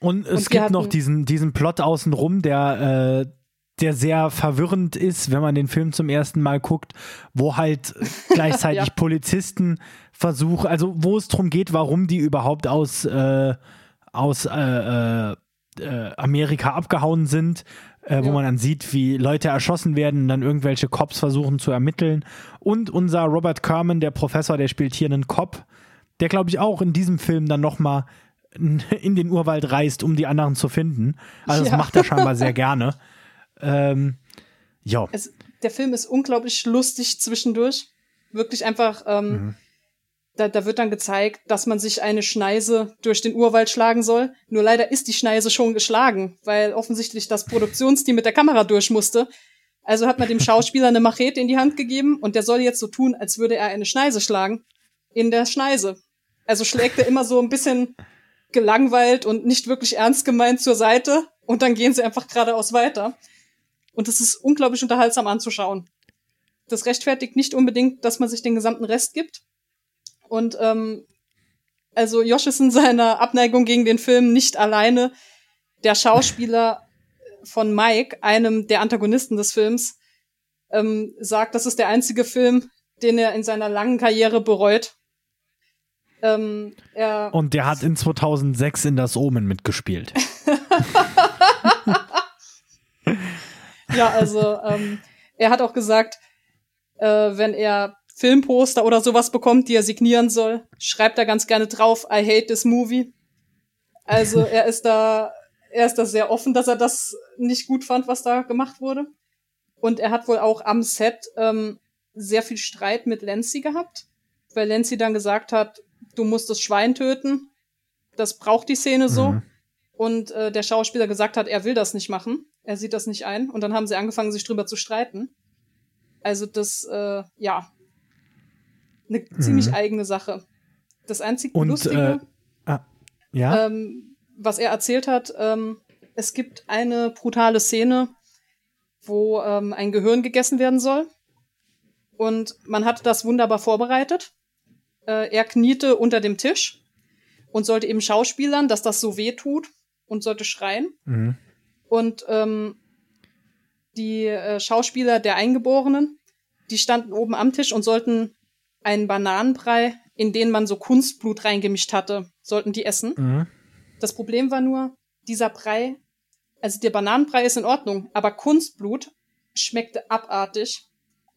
Und es Und gibt noch diesen, diesen Plot außenrum, der, äh, der sehr verwirrend ist, wenn man den Film zum ersten Mal guckt, wo halt gleichzeitig Ja. Polizisten versuchen, also wo es darum geht, warum die überhaupt aus, äh, aus äh, äh, äh, Amerika abgehauen sind, äh, wo Ja. man dann sieht, wie Leute erschossen werden und dann irgendwelche Cops versuchen zu ermitteln. Und unser Robert Kerman, der Professor, der spielt hier einen Cop, der glaube ich auch in diesem Film dann nochmal in den Urwald reist, um die anderen zu finden. Also das Ja. macht er scheinbar sehr gerne. Ähm, ja, Es, der Film ist unglaublich lustig zwischendurch. Wirklich einfach, ähm, Mhm. Da, da wird dann gezeigt, dass man sich eine Schneise durch den Urwald schlagen soll. Nur leider ist die Schneise schon geschlagen, weil offensichtlich das Produktionsteam mit der Kamera durch musste. Also hat man dem Schauspieler eine Machete in die Hand gegeben und der soll jetzt so tun, als würde er eine Schneise schlagen. In der Schneise. Also schlägt er immer so ein bisschen gelangweilt und nicht wirklich ernst gemeint zur Seite und dann gehen sie einfach geradeaus weiter. Und das ist unglaublich unterhaltsam anzuschauen. Das rechtfertigt nicht unbedingt, dass man sich den gesamten Rest gibt. Und ähm, also Josh ist in seiner Abneigung gegen den Film nicht alleine. Der Schauspieler von Mike, einem der Antagonisten des Films, ähm, sagt, das ist der einzige Film, den er in seiner langen Karriere bereut. Ähm, Und der hat in 2006 in das Omen mitgespielt. ja, also ähm, er hat auch gesagt, äh, wenn er Filmposter oder sowas bekommt, die er signieren soll, schreibt er ganz gerne drauf, I hate this movie. Also er ist da, er ist da sehr offen, dass er das nicht gut fand, was da gemacht wurde. Und er hat wohl auch am Set ähm, sehr viel Streit mit Lancy gehabt, weil Lancy dann gesagt hat, du musst das Schwein töten. Das braucht die Szene so. Mhm. Und äh, der Schauspieler gesagt hat, er will das nicht machen. Er sieht das nicht ein. Und dann haben sie angefangen, sich drüber zu streiten. Also das, äh, ja, eine mhm. ziemlich eigene Sache. Das einzige Und, Lustige, äh, ah, ja? ähm, was er erzählt hat, ähm, es gibt eine brutale Szene, wo ähm, ein Gehirn gegessen werden soll. Und man hat das wunderbar vorbereitet. Äh, er kniete unter dem Tisch und sollte eben schauspielern, dass das so weh tut und sollte schreien. Mhm. Und ähm, die äh, Schauspieler der Eingeborenen, die standen oben am Tisch und sollten einen Bananenbrei, in den man so Kunstblut reingemischt hatte, sollten die essen. Mhm. Das Problem war nur, dieser Brei also der Bananenbrei ist in Ordnung, aber Kunstblut schmeckte abartig.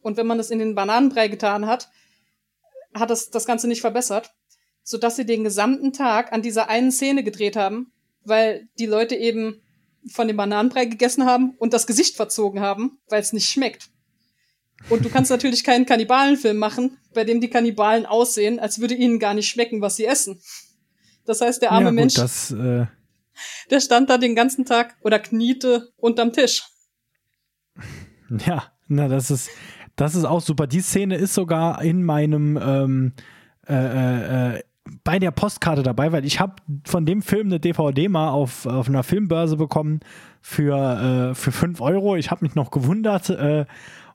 Und wenn man das in den Bananenbrei getan hat, hat das das Ganze nicht verbessert, sodass sie den gesamten Tag an dieser einen Szene gedreht haben, weil die Leute eben von dem Bananenbrei gegessen haben und das Gesicht verzogen haben, weil es nicht schmeckt. Und du kannst natürlich keinen Kannibalenfilm machen, bei dem die Kannibalen aussehen, als würde ihnen gar nicht schmecken, was sie essen. Das heißt, der arme ja, gut, Mensch. Das, äh, der stand da den ganzen Tag oder kniete unterm Tisch. Ja, na, das ist, das ist auch super. Die Szene ist sogar in meinem ähm, äh, äh, äh bei der Postkarte dabei, weil ich habe von dem Film eine DVD mal auf, auf einer Filmbörse bekommen für, äh, für 5 Euro. Ich habe mich noch gewundert. Äh,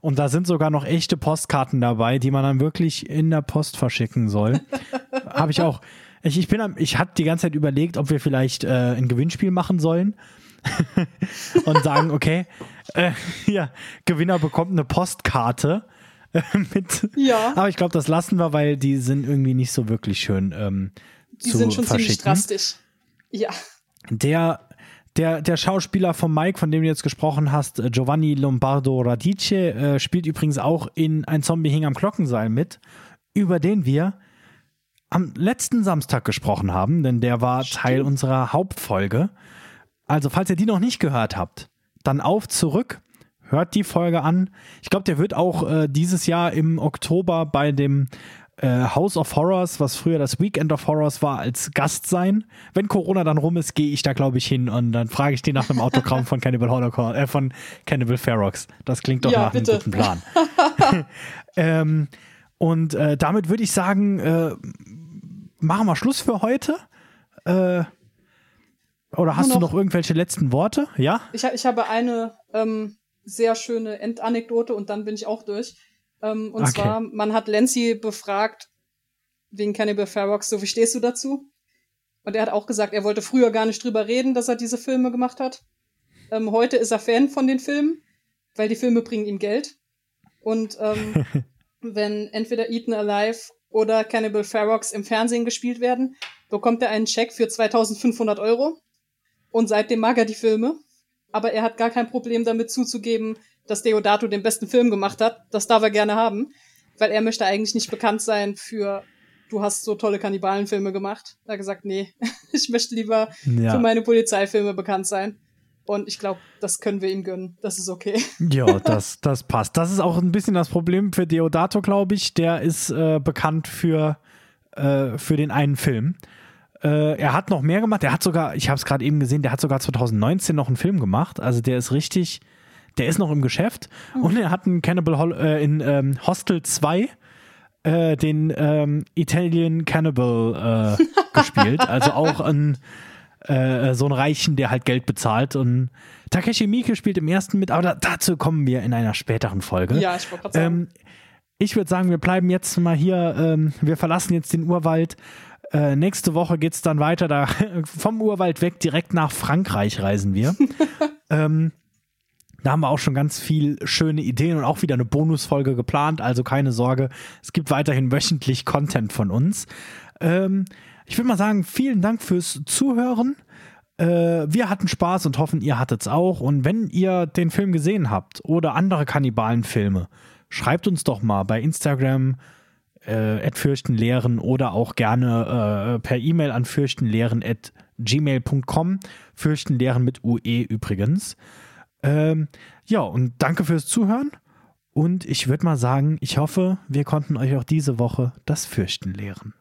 und da sind sogar noch echte Postkarten dabei, die man dann wirklich in der Post verschicken soll. habe ich auch. Ich, ich bin, ich hatte die ganze Zeit überlegt, ob wir vielleicht äh, ein Gewinnspiel machen sollen und sagen, okay, äh, ja, Gewinner bekommt eine Postkarte. Äh, mit, ja. Aber ich glaube, das lassen wir, weil die sind irgendwie nicht so wirklich schön ähm, Die sind schon ziemlich drastisch. Ja. Der, der, der Schauspieler von Mike, von dem du jetzt gesprochen hast, äh, Giovanni Lombardo Radice, äh, spielt übrigens auch in Ein Zombie hing am Glockenseil mit, über den wir am letzten Samstag gesprochen haben, denn der war Stimmt. Teil unserer Hauptfolge. Also, falls ihr die noch nicht gehört habt, dann auf zurück, hört die Folge an. Ich glaube, der wird auch äh, dieses Jahr im Oktober bei dem äh, House of Horrors, was früher das Weekend of Horrors war, als Gast sein. Wenn Corona dann rum ist, gehe ich da, glaube ich, hin und dann frage ich die nach einem Autogramm von Cannibal Holocaust, äh, von Cannibal Ferox. Das klingt doch ja, nach bitte. einem guten Plan. ähm, und äh, damit würde ich sagen, äh, machen wir Schluss für heute. Äh, oder hast noch, du noch irgendwelche letzten Worte? Ja? Ich, ich habe eine ähm, sehr schöne Endanekdote und dann bin ich auch durch. Ähm, und okay. zwar, man hat Lancy befragt wegen Cannibal Ferox, so wie stehst du dazu? Und er hat auch gesagt, er wollte früher gar nicht drüber reden, dass er diese Filme gemacht hat. Ähm, heute ist er Fan von den Filmen, weil die Filme bringen ihm Geld. Und ähm, wenn entweder Eaten Alive oder Cannibal Ferox im Fernsehen gespielt werden, bekommt er einen Scheck für 2500 Euro. Und seitdem mag er die Filme. Aber er hat gar kein Problem damit zuzugeben, dass Deodato den besten Film gemacht hat. Das darf er gerne haben. Weil er möchte eigentlich nicht bekannt sein für, du hast so tolle Kannibalenfilme gemacht. Er hat gesagt, nee, ich möchte lieber ja. für meine Polizeifilme bekannt sein. Und ich glaube, das können wir ihm gönnen. Das ist okay. Ja, das, das passt. Das ist auch ein bisschen das Problem für Deodato, glaube ich. Der ist äh, bekannt für, äh, für den einen Film. Äh, er hat noch mehr gemacht. Er hat sogar, ich habe es gerade eben gesehen, der hat sogar 2019 noch einen Film gemacht. Also der ist richtig, der ist noch im Geschäft. Mhm. Und er hat einen Cannibal Hol äh, in ähm, Hostel 2 äh, den ähm, Italian Cannibal äh, gespielt. Also auch ein äh, so einen Reichen, der halt Geld bezahlt. Und Takeshi Miike spielt im ersten mit, aber da, dazu kommen wir in einer späteren Folge. Ja, ich wollte gerade sagen. Ähm, ich würde sagen, wir bleiben jetzt mal hier, ähm, wir verlassen jetzt den Urwald. Äh, nächste Woche geht es dann weiter, da vom Urwald weg direkt nach Frankreich reisen wir. ähm, da haben wir auch schon ganz viel schöne Ideen und auch wieder eine Bonusfolge geplant, also keine Sorge, es gibt weiterhin wöchentlich Content von uns. Ähm, ich würde mal sagen, vielen Dank fürs Zuhören. Äh, wir hatten Spaß und hoffen, ihr hattet's auch. Und wenn ihr den Film gesehen habt oder andere Kannibalenfilme, schreibt uns doch mal bei Instagram äh, fürchtenlehren oder auch gerne äh, per E-Mail an fürchtenlehren at gmail.com. Fürchtenlehren mit UE übrigens. Ähm, ja, und danke fürs Zuhören. Und ich würde mal sagen, ich hoffe, wir konnten euch auch diese Woche das Fürchten lehren.